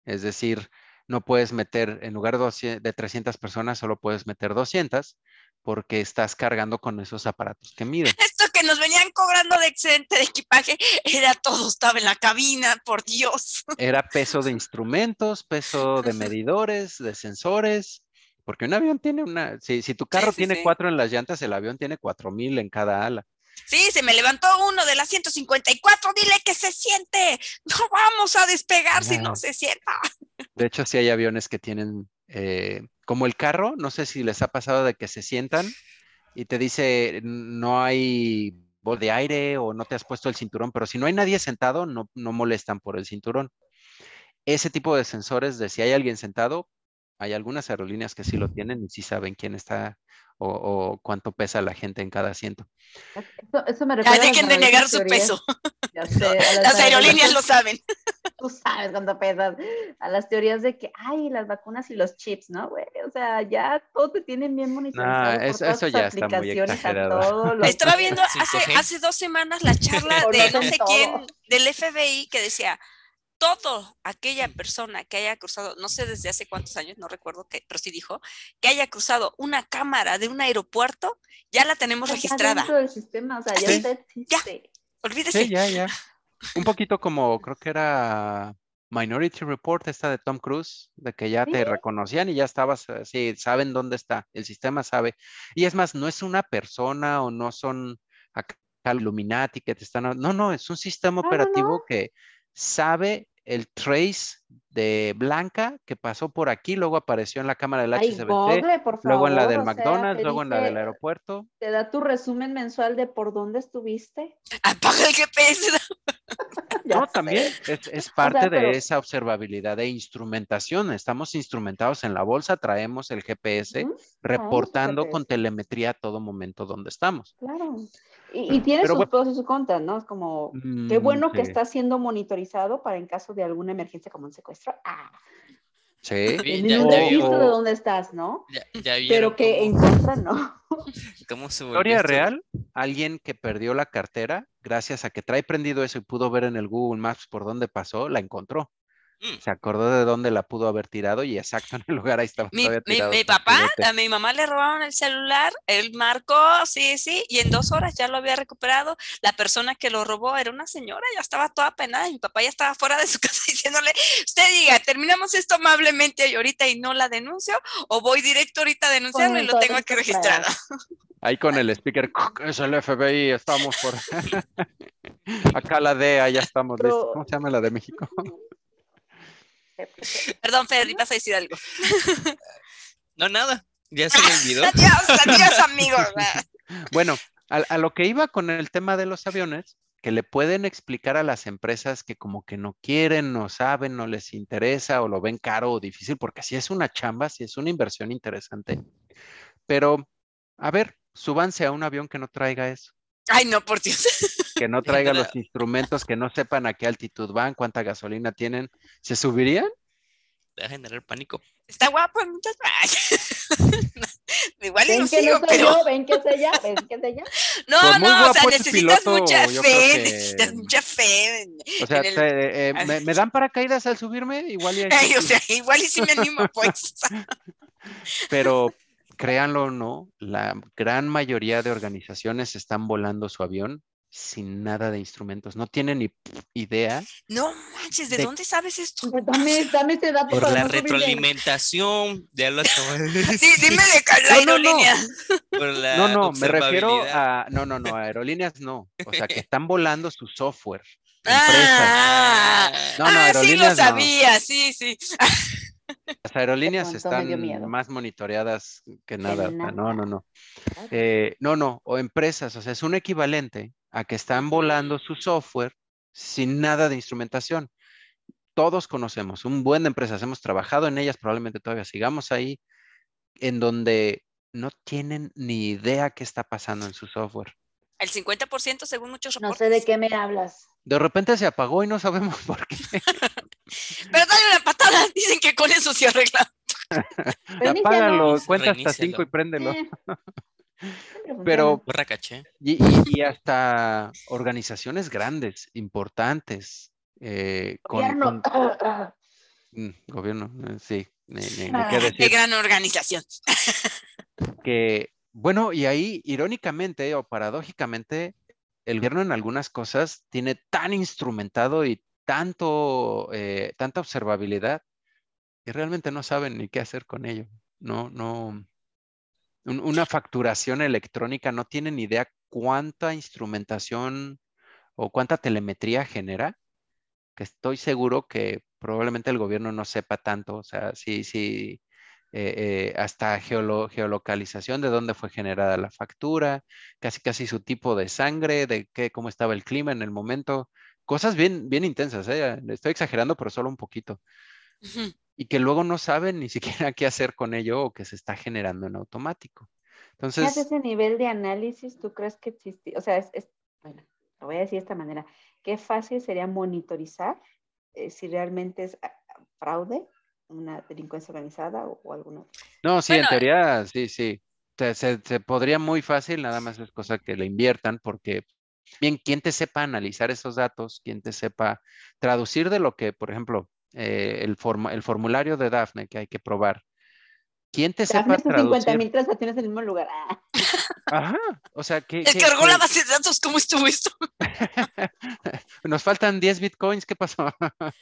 Es decir, no puedes meter, en lugar de 300 personas, solo puedes meter 200 porque estás cargando con esos aparatos que miden. Esto que nos venían cobrando de excedente de equipaje era todo, estaba en la cabina, por Dios. Era peso de instrumentos, peso de medidores, de sensores, porque un avión tiene una, si, tu carro tiene cuatro en las llantas, el avión tiene cuatro mil en cada ala. Sí, se me levantó uno de las 154, dile que se siente, no vamos a despegar si no se sienta. De hecho, sí hay aviones que tienen, eh, como el carro, no sé si les ha pasado de que se sientan y te dice, no hay bol de aire o no te has puesto el cinturón, pero si no hay nadie sentado, no, no molestan por el cinturón. Ese tipo de sensores de si hay alguien sentado, hay algunas aerolíneas que sí lo tienen y sí saben quién está o, cuánto pesa la gente en cada asiento. Eso, me refiero. Dejen de negar su peso. las, aerolíneas lo saben. Tú sabes cuánto pesas. A las teorías de que, ay, las vacunas y los chips, ¿no, güey? O sea, ya todo te tienen bien monitorizado. No, eso, eso ya está muy exagerado. Estaba viendo hace, hace dos semanas la charla de no sé quién, del FBI, que decía, todo aquella persona que haya cruzado, no sé desde hace cuántos años, no recuerdo qué, pero sí dijo, que haya cruzado una cámara de un aeropuerto, ya la tenemos registrada. Del sistema, o sea, ya olvídese. Sí, ya, ya. Un poquito como, creo que era Minority Report, esta de Tom Cruise, de que ya te reconocían y ya estabas, sí, saben dónde está, el sistema sabe. Y es más, no es una persona o no son acá Illuminati que te están, no, no, es un sistema operativo que sabe el trace de Blanca que pasó por aquí, luego apareció en la cámara del HCBC, luego en la del McDonald's, luego en la del aeropuerto. ¿Te da tu resumen mensual de por dónde estuviste? Apaga el GPS. no, también es, parte de esa observabilidad de instrumentación. Estamos instrumentados en la bolsa, traemos el GPS reportando con telemetría a todo momento dónde estamos. Claro. Y, tiene sus pros y sus contras, ¿no? Es como, qué mm, bueno que está siendo monitorizado para en caso de alguna emergencia como un secuestro. ¡Ah! Sí. Ya, de dónde estás, ¿no? Pero que en contra no. ¿Cómo se Historia real, alguien que perdió la cartera, gracias a que trae prendido eso y pudo ver en el Google Maps por dónde pasó, la encontró. Mm. Se acordó de dónde la pudo haber tirado y exacto en el lugar ahí estaba. Mi, mi, papá, a mi mamá le robaron el celular, él marcó, sí, sí, y en dos horas ya lo había recuperado. La persona que lo robó era una señora, ya estaba toda penada y mi papá ya estaba fuera de su casa diciéndole, usted diga, terminamos esto amablemente y ahorita y no la denuncio, o voy directo ahorita a denunciarlo y lo tengo aquí registrado. Ahí con el speaker, es el FBI, estamos por... Acá la DEA, ya estamos listos. ¿Cómo se llama la de México? Perdón, Fer, vas a decir algo. No, nada. Ya se me olvidó. adiós, adiós, amigos. bueno, a, lo que iba con el tema de los aviones, que le pueden explicar a las empresas que como que no quieren, no saben, no les interesa o lo ven caro o difícil, porque si es una chamba, si es una inversión interesante. Pero, a ver, súbanse a un avión que no traiga eso. Ay, no, por Dios. Que no traiga los instrumentos, que no sepan a qué altitud van, cuánta gasolina tienen. ¿Se subirían? Va a generar pánico. Está guapo, muchas Igual y ven lo que sigo, no soy pero. yo, ven que es ella, ven que es ella. No, muy no, o sea, necesitas piloto, mucha fe, que- necesitas mucha fe. en- O sea, en el- te- eh, ¿me, me dan paracaídas al subirme? Igual y sí, o sea, igual y si me animo, pues. Pero créanlo o no, la gran mayoría de organizaciones están volando su avión sin nada de instrumentos. No tienen ni idea. No manches, ¿de, De- dónde sabes esto? Dame, dame ese dato Por para la no retroalimentación de las Sí, dime de cuál No, no, no. aerolínea. la No, no, me refiero a, no, no, no, aerolíneas no. O sea, que están volando su software. Empresas. Ah, No, no, ah, sí lo no. sabía, sí, sí. Las aerolíneas están más monitoreadas que nada. No, no, no. Eh, no, no, o empresas, o sea, es un equivalente a que están volando su software sin nada de instrumentación. Todos conocemos un buen de empresas, hemos trabajado en ellas, probablemente todavía sigamos ahí, en donde no tienen ni idea qué está pasando en su software. El 50% según muchos No reportes. sé de qué me hablas. De repente se apagó y no sabemos por qué. Pero dale una patada, dicen que con eso se arregla. Apágalo, cuenta hasta Reinícialo. cinco y préndelo. Eh, Pero funciona. Borra caché. Y, y- y hasta organizaciones grandes, importantes, eh, con, Gobierno. con- mm, gobierno, eh, sí, ni, ni- ni Ah, qué gran organización. que, bueno, y ahí, irónicamente o paradójicamente, el gobierno en algunas cosas tiene tan instrumentado y tanto, eh, tanta observabilidad que realmente no saben ni qué hacer con ello. No, no, un- una facturación electrónica no tienen idea cuánta instrumentación o cuánta telemetría genera, que estoy seguro que probablemente el gobierno no sepa tanto, o sea, sí, sí, eh, eh, hasta geolo- geolocalización de dónde fue generada la factura, casi casi su tipo de sangre, de qué, cómo estaba el clima en el momento, cosas bien, bien intensas, ¿eh? Estoy exagerando, pero solo un poquito. Y que luego no saben ni siquiera qué hacer con ello o que se está generando en automático. Entonces, ese nivel de análisis, ¿tú crees que existe? O sea, es, es- bueno, lo voy a decir de esta manera. Qué fácil sería monitorizar eh, si realmente es ah, fraude, una delincuencia organizada o, o alguna otra. no, sí, en Bueno, teoría, sí, sí. Se, se- se podría muy fácil, nada más es cosa que le inviertan, porque bien, quien te sepa analizar esos datos, quien te sepa traducir de lo que, por ejemplo, eh, el, forma- el formulario de Dafne que hay que probar, quien te Dafne sepa sus 50 traducir. mil transacciones en el mismo lugar. Ah, Ajá, o sea, que, Descargó la base de datos, ¿cómo estuvo esto? Nos faltan 10 bitcoins, ¿qué pasó?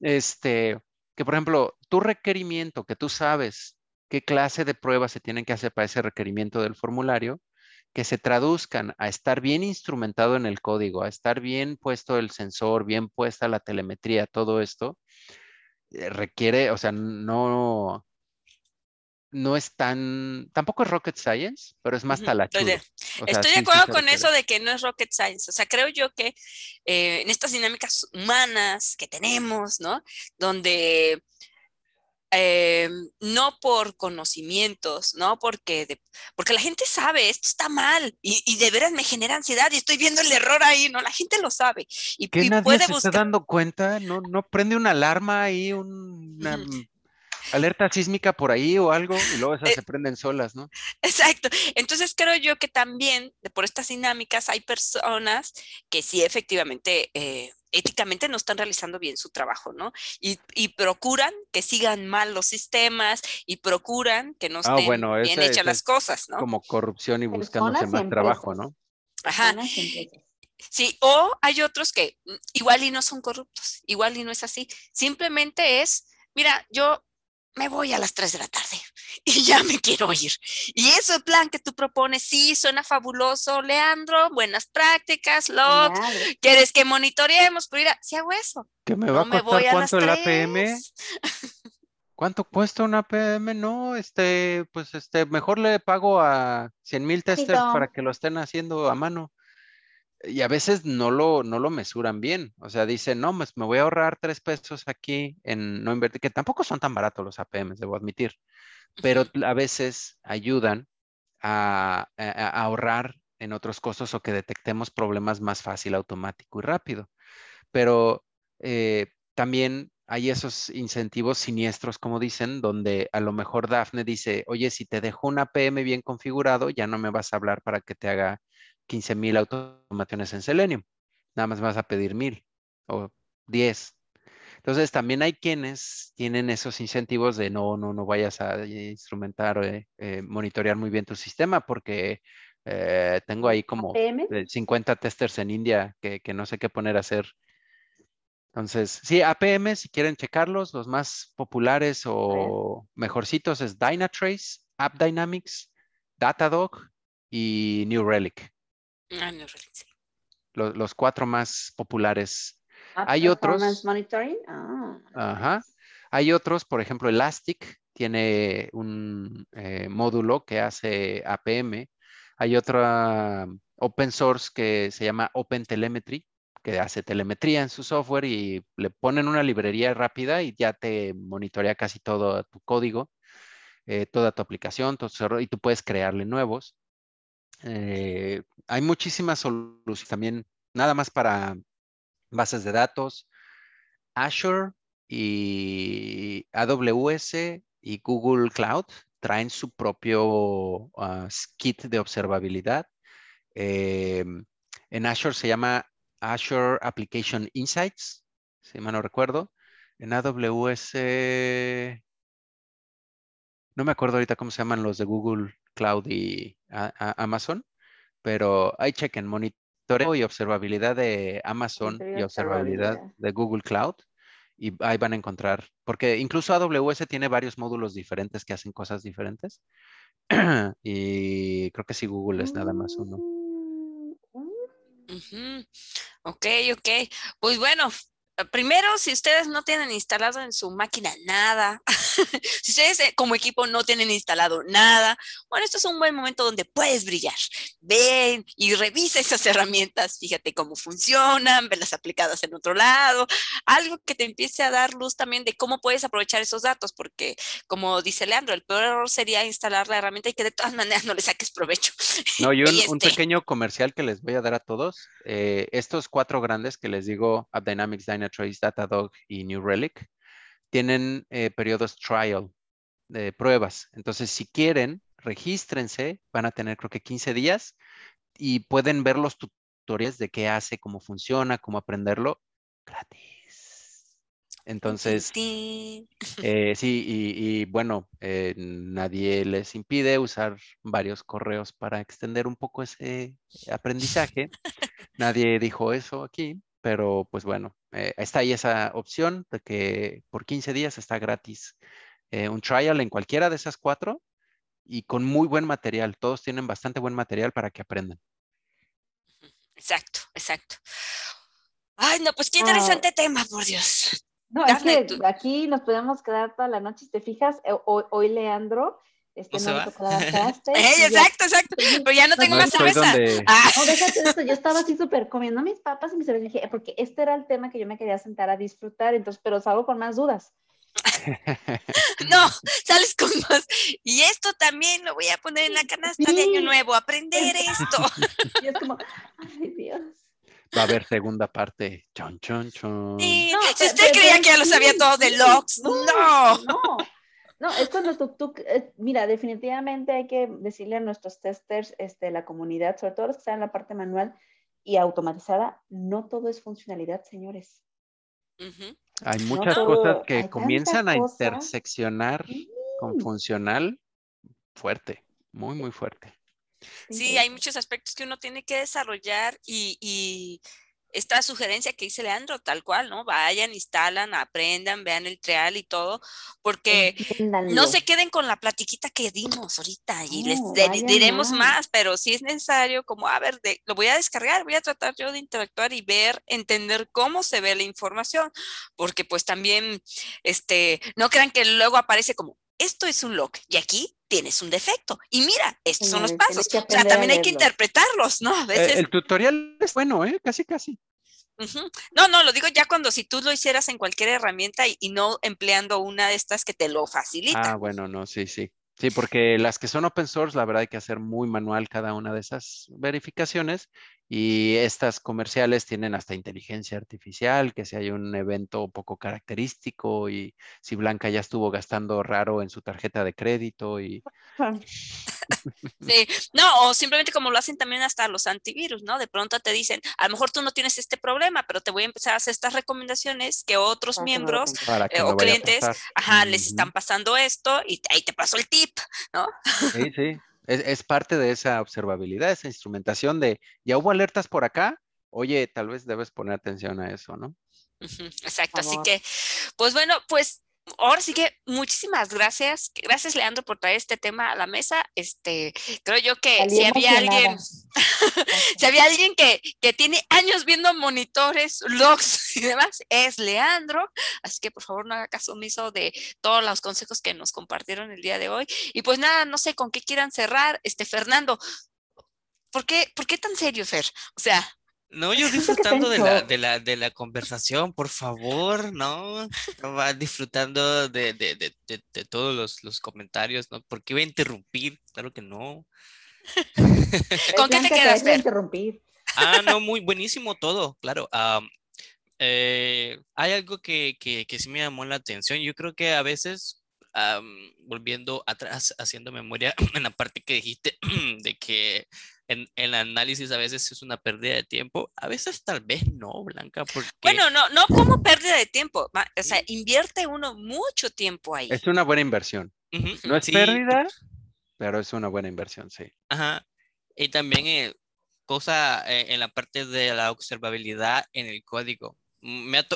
Este, que por ejemplo, tu requerimiento, que tú sabes qué clase de pruebas se tienen que hacer para ese requerimiento del formulario, que se traduzcan a estar bien instrumentado en el código, a estar bien puesto el sensor, bien puesta la telemetría, todo esto, eh, requiere, o sea, no, no es tan, tampoco es rocket science, pero es más talachudo. estoy de- O sea, Estoy sí, de sí acuerdo con eso de que no es rocket science. O sea, creo yo que eh, en estas dinámicas humanas que tenemos, ¿no? Donde eh, no por conocimientos, ¿no? Porque, de- porque la gente sabe, esto está mal y, y de veras me genera ansiedad y estoy viendo el error ahí, ¿no? La gente lo sabe y, que y nadie puede se buscar. está dando cuenta, no, no prende una alarma ahí, un- una mm, alerta sísmica por ahí o algo, y luego esas Eh, se prenden solas, ¿no? Exacto. Entonces creo yo que también por estas dinámicas hay personas que sí efectivamente, eh, éticamente no están realizando bien su trabajo, ¿no? Y, y procuran que sigan mal los sistemas y procuran que no Ah, estén bueno, bien ese- hechas ese las cosas, ¿no? Como corrupción y buscándose más trabajo. ¿no? Ajá. Sí, o hay otros que mm, igual y no son corruptos, igual y no es así. Simplemente es, mira, yo me voy a las 3 de la tarde y ya me quiero ir. Y ese plan que tú propones, sí, suena fabuloso, Leandro, buenas prácticas, Lot, quieres que monitoreemos, pero mira, si hago eso, ¿Que me va no a costar voy a las cuánto el APM? 3. ¿Cuánto cuesta un APM? No, este, pues este, mejor le pago a 100 mil testers para que lo estén haciendo a mano. Y a veces no lo, no lo mesuran bien. O sea, dicen, no, pues me voy a ahorrar tres pesos aquí en no invertir, que tampoco son tan baratos los APMs, debo admitir, pero a veces ayudan a, a- a ahorrar en otros costos o que detectemos problemas más fácil, automático y rápido. Pero eh, también hay esos incentivos siniestros, como dicen, donde a lo mejor Daphne dice, oye, si te dejo un APM bien configurado, ya no me vas a hablar para que te haga 15 mil automaciones en Selenium. Nada más vas a pedir mil o 10. Entonces, también hay quienes tienen esos incentivos de no, no, no vayas a instrumentar eh, eh, monitorear muy bien tu sistema porque eh, tengo ahí como 50 testers en India que, que no sé qué poner a hacer entonces, sí, APM, si quieren checarlos, los más populares o mejorcitos es Dynatrace, AppDynamics, Datadog y New Relic. Ah, New Relic, sí. Los, cuatro más populares. Hay otros. Monitoring. Ah, ajá. Hay otros, por ejemplo, Elastic tiene un eh, módulo que hace APM. Hay otra open source que se llama OpenTelemetry, que hace telemetría en su software y le ponen una librería rápida y ya te monitorea casi todo tu código, eh, toda tu aplicación, todo y tú puedes crearle nuevos. Eh, hay muchísimas soluciones también, nada más para bases de datos. Azure y AWS y Google Cloud traen su propio ah, kit de observabilidad. Eh, en Azure se llama Azure Application Insights, si mal no recuerdo. En AWS, no me acuerdo ahorita cómo se llaman los de Google Cloud y Amazon, pero ahí chequen monitoreo y observabilidad de Amazon y observabilidad de Google Cloud y ahí van a encontrar, porque incluso AWS tiene varios módulos diferentes que hacen cosas diferentes y creo que sí Google es nada más uno. Ok, ok. Pues bueno, primero, si ustedes no tienen instalado en su máquina nada, si ustedes eh, como equipo no tienen instalado nada, bueno, esto es un buen momento donde puedes brillar. Ven y revisa esas herramientas, fíjate cómo funcionan, las aplicadas en otro lado, algo que te empiece a dar luz también de cómo puedes aprovechar esos datos, porque como dice Leandro, el peor error sería instalar la herramienta y que de todas maneras no le saques provecho. No, y un, este pequeño comercial que les voy a dar a todos, eh, estos cuatro grandes que les digo, AppDynamics, Dynamics, Trace, Datadog y New Relic, tienen eh, periodos trial de pruebas. Entonces, si quieren, regístrense, van a tener creo que 15 días y pueden ver los tutoriales de qué hace, cómo funciona, cómo aprenderlo gratis. Entonces, eh, sí, y, bueno, eh, nadie les impide usar varios correos para extender un poco ese aprendizaje. nadie dijo eso aquí, pero pues bueno, eh, está ahí esa opción de que por 15 días está gratis eh, un trial en cualquiera de esas cuatro y con muy buen material. Todos tienen bastante buen material para que aprendan. Exacto, exacto. Ay, no, pues qué ah. interesante tema, por Dios. No, es que aquí nos podemos quedar toda la noche, te fijas, eh, hoy Leandro este, no, me tocó exacto, exacto. Pero ya no tengo más cerveza. Ah. No, déjate esto. Yo estaba así súper comiendo mis papas y mis cervezas. Dije, porque este era el tema que yo me quería sentar a disfrutar, entonces, pero salgo con más dudas. no, sales con más. Y esto también lo voy a poner en la canasta de Año Nuevo, aprender esto. y es como, ay Dios. Va a haber segunda parte. Chon, chon, chon. si usted creía que ya lo sabía todo de Lux, no. No. No, es cuando tú, eh, mira, definitivamente hay que decirle a nuestros testers, este, la comunidad, sobre todo los que están en la parte manual y automatizada, no todo es funcionalidad, señores. Hay muchas cosas que comienzan a interseccionar con funcional fuerte, muy, muy fuerte. Sí, hay muchos aspectos que uno tiene que desarrollar y esta sugerencia que dice Leandro, tal cual, ¿no? Vayan, instalan, aprendan, vean el trial y todo, porque no se queden con la platiquita que dimos ahorita y les diremos más, pero si es necesario, como, a ver, lo voy a descargar, voy a tratar yo de interactuar y ver, entender cómo se ve la información, porque pues también, este, no crean que luego aparece como, esto es un log y aquí tienes un defecto. Y mira, estos son los pasos. O sea, también hay que interpretarlos, ¿no? A veces... El tutorial es bueno, ¿eh? Casi, casi. No, no, lo digo ya cuando si tú lo hicieras en cualquier herramienta y, no empleando una de estas que te lo facilita. Ah, bueno, no, sí, sí. Sí, porque las que son open source, la verdad hay que hacer muy manual cada una de esas verificaciones Y estas comerciales tienen hasta inteligencia artificial, que si hay un evento poco característico y si Blanca ya estuvo gastando raro en su tarjeta de crédito y... Sí, no, o simplemente como lo hacen también hasta los antivirus, ¿no? De pronto te dicen, a lo mejor tú no tienes este problema, pero te voy a empezar a hacer estas recomendaciones que otros miembros eh, o clientes, ajá, les están pasando esto y ahí te paso el tip, ¿no? Sí, sí. Es, parte de esa observabilidad, esa instrumentación de, ya hubo alertas por acá, oye, tal vez debes poner atención a eso, ¿no? Exacto, así que, pues bueno, pues ahora sí que muchísimas gracias. Gracias, Leandro, por traer este tema a la mesa. Este, creo yo que si había alguien, si había alguien que, que, tiene años viendo monitores, logs y demás, es Leandro. Así que por favor no haga caso omiso de todos los consejos que nos compartieron el día de hoy. Y pues nada, no sé con qué quieran cerrar. Este, Fernando, ¿por qué, ¿por qué tan serio, Fer? O sea, no, yo disfrutando de la, de, la, de la conversación, por favor, ¿no? Va disfrutando de, de, de todos los, los, comentarios, ¿no? ¿Por qué voy a interrumpir? Claro que no. ¿Con qué te quedas, interrumpir? Ah, no, muy buenísimo todo, claro. Eh, hay algo que, que, que sí me llamó la atención. Yo creo que a veces volviendo atrás, haciendo memoria en la parte que dijiste de que el análisis a veces es una pérdida de tiempo, a veces tal vez no, Blanca, porque... Bueno, no, no como pérdida de tiempo, o sea, invierte uno mucho tiempo ahí. Es una buena inversión. No es pérdida, pero es una buena inversión, sí. Ajá. Y también eh, cosa eh, en la parte de la observabilidad en el código. Me ha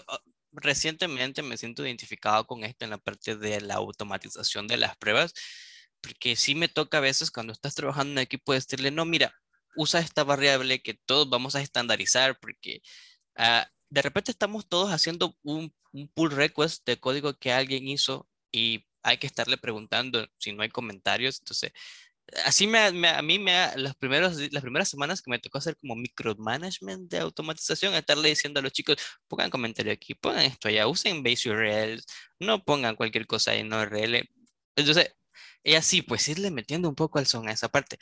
recientemente me siento identificado con esto en la parte de la automatización de las pruebas porque sí me toca a veces cuando estás trabajando en equipo decirle, no, mira, usa esta variable que todos vamos a estandarizar, porque ah, de repente estamos todos haciendo un, pull request de código que alguien hizo y hay que estarle preguntando si no hay comentarios. Entonces, así me, a mí me los primeros, las primeras semanas que me tocó hacer como micromanagement de automatización, estarle diciendo a los chicos, pongan comentario aquí, pongan esto allá, usen base URLs, no pongan cualquier cosa en URL. Entonces, y así, pues irle metiendo un poco al son a esa parte.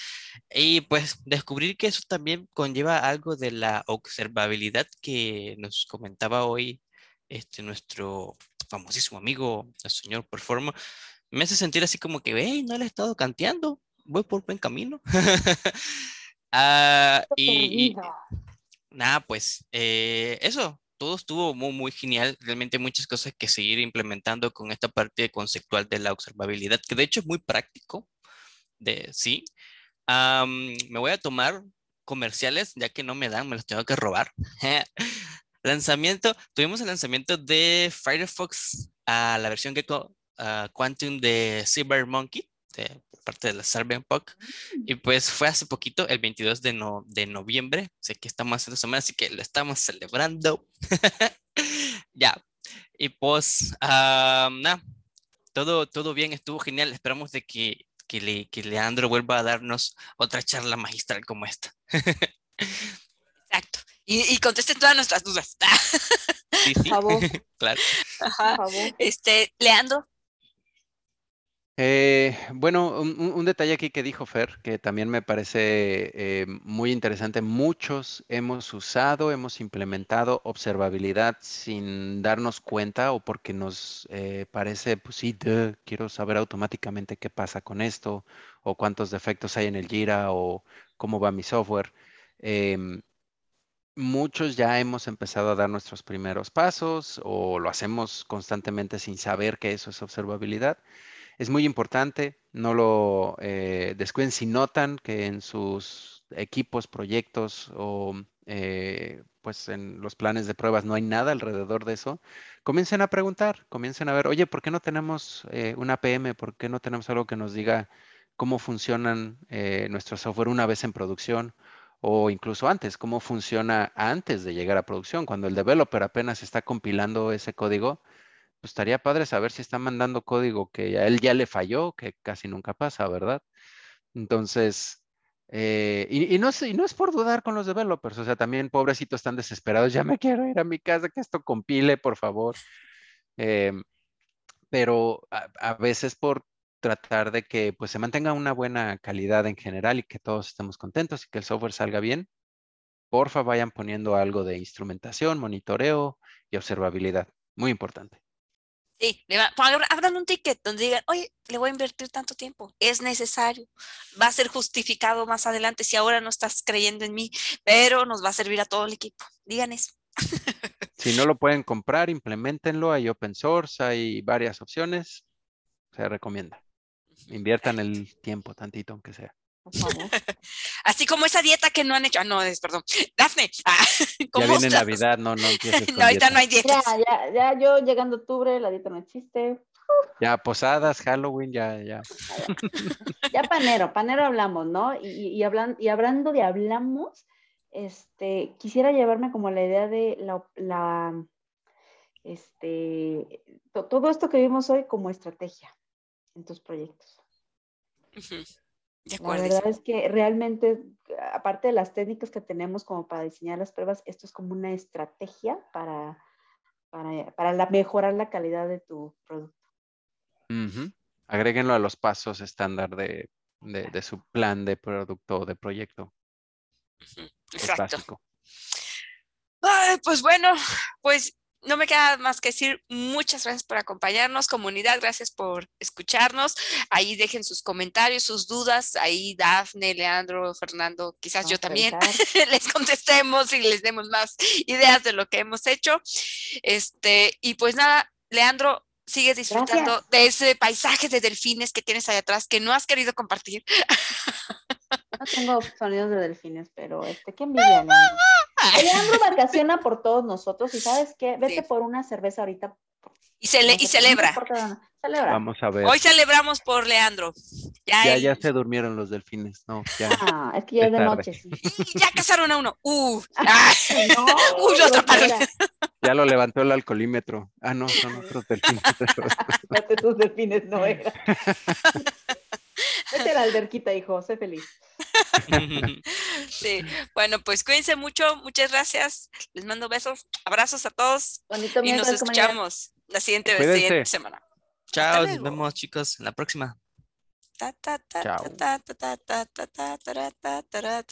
Y pues descubrir que eso también conlleva algo de la observabilidad que nos comentaba hoy este, nuestro famosísimo amigo, el señor Performer, me hace sentir así como que, hey, no le he estado canteando, voy por buen camino. ah, y, y, nada, pues eh, eso, todo estuvo muy, genial. Realmente muchas cosas que seguir implementando con esta parte conceptual de la observabilidad, que de hecho es muy práctico. De, sí. me voy a tomar comerciales, ya que no me dan, me los tengo que robar. lanzamiento, tuvimos el lanzamiento de Firefox a la versión Gecko Quantum de CyberMonkey por parte de la Cyberpunk. Mm. Y pues fue hace poquito, el 22 de, no, de noviembre. Sé que estamos haciendo semana, así que lo estamos celebrando. ya. Y pues, nada, todo, todo bien, estuvo genial. Esperamos de que, que, le, que Leandro vuelva a darnos otra charla magistral como esta. Exacto. Y, y contesten todas nuestras dudas. sí, sí. claro. Ajá. Este, Leandro, eh, bueno, un, detalle aquí que dijo Fer, que también me parece eh, muy interesante. Muchos hemos usado, hemos implementado observabilidad sin darnos cuenta o porque nos eh, parece, pues sí, quiero saber automáticamente qué pasa con esto o cuántos defectos hay en el Jira o cómo va mi software. Em, muchos ya hemos empezado a dar nuestros primeros pasos o lo hacemos constantemente sin saber que eso es observabilidad. Es muy importante, no lo eh, descuiden si notan que en sus equipos, proyectos o eh, pues en los planes de pruebas no hay nada alrededor de eso, comiencen a preguntar, comiencen a ver, oye, ¿por qué no tenemos eh, una PM? ¿Por qué no tenemos algo que nos diga cómo funcionan eh, nuestro software una vez en producción? O incluso antes, cómo funciona antes de llegar a producción, cuando el developer apenas está compilando ese código pues estaría padre saber si está mandando código que a él ya le falló, que casi nunca pasa, ¿verdad? Entonces, eh, y, no es, no es por dudar con los developers, o sea, también pobrecitos están desesperados, ya me quiero ir a mi casa, que esto compile, por favor. Em, pero a, veces por tratar de que pues se mantenga una buena calidad en general y que todos estemos contentos y que el software salga bien, porfa vayan poniendo algo de instrumentación, monitoreo y observabilidad. Muy importante. Sí, abran un ticket donde digan, oye, le voy a invertir tanto tiempo, es necesario, va a ser justificado más adelante si ahora no estás creyendo en mí, pero nos va a servir a todo el equipo. Digan eso. Si no lo pueden comprar, implementenlo, hay open source, hay varias opciones, se recomienda. Inviertan el tiempo tantito, aunque sea. Así como esa dieta que no han hecho. Ah, no, es, perdón. Dafne. Ah, ya viene Navidad, no, no No, ahorita no hay dieta. Ya, ya, ya, yo llegando octubre, la dieta no existe. Ya, posadas, Halloween, ya, ya. Ya panero, panero hablamos, ¿no? Y, y, hablan, y hablando de hablamos, este, quisiera llevarme como la idea de la, la este, todo esto que vimos hoy como estrategia en tus proyectos. La verdad es que realmente, aparte de las técnicas que tenemos como para diseñar las pruebas, esto es como una estrategia para, para, mejorar la calidad de tu producto. Agréguenlo a los pasos estándar de, su plan de producto o de proyecto. Exacto. pues bueno, pues no me queda más que decir muchas gracias por acompañarnos, comunidad, gracias por escucharnos. Ahí dejen sus comentarios, sus dudas. Ahí Dafne, Leandro, Fernando, quizás yo también les contestemos y les demos más ideas de lo que hemos hecho. Este, y pues nada, Leandro, sigue disfrutando de ese paisaje de delfines que tienes ahí atrás que no has querido compartir. No tengo sonidos de delfines, pero este, qué envidia. Leandro vacaciona por todos nosotros y sabes qué, vete por una cerveza ahorita. Y, se y celebra. Vamos a ver. Hoy celebramos por Leandro. Ya, ya, se durmieron los delfines, no, ya. Ah, es que ya es de noche, sí. ya cazaron a uno. Uh, ah, no, uy, lo Ya lo levantó el alcoholímetro. Ah, no, son otros delfines. tus delfines no era. Vete a la alberquita, hijo, sé feliz. Sí, bueno, pues cuídense mucho, muchas gracias. Les mando besos, abrazos a todos y nos escuchamos la siguiente, semana. Chao, nos vemos chicos en la próxima. Chao.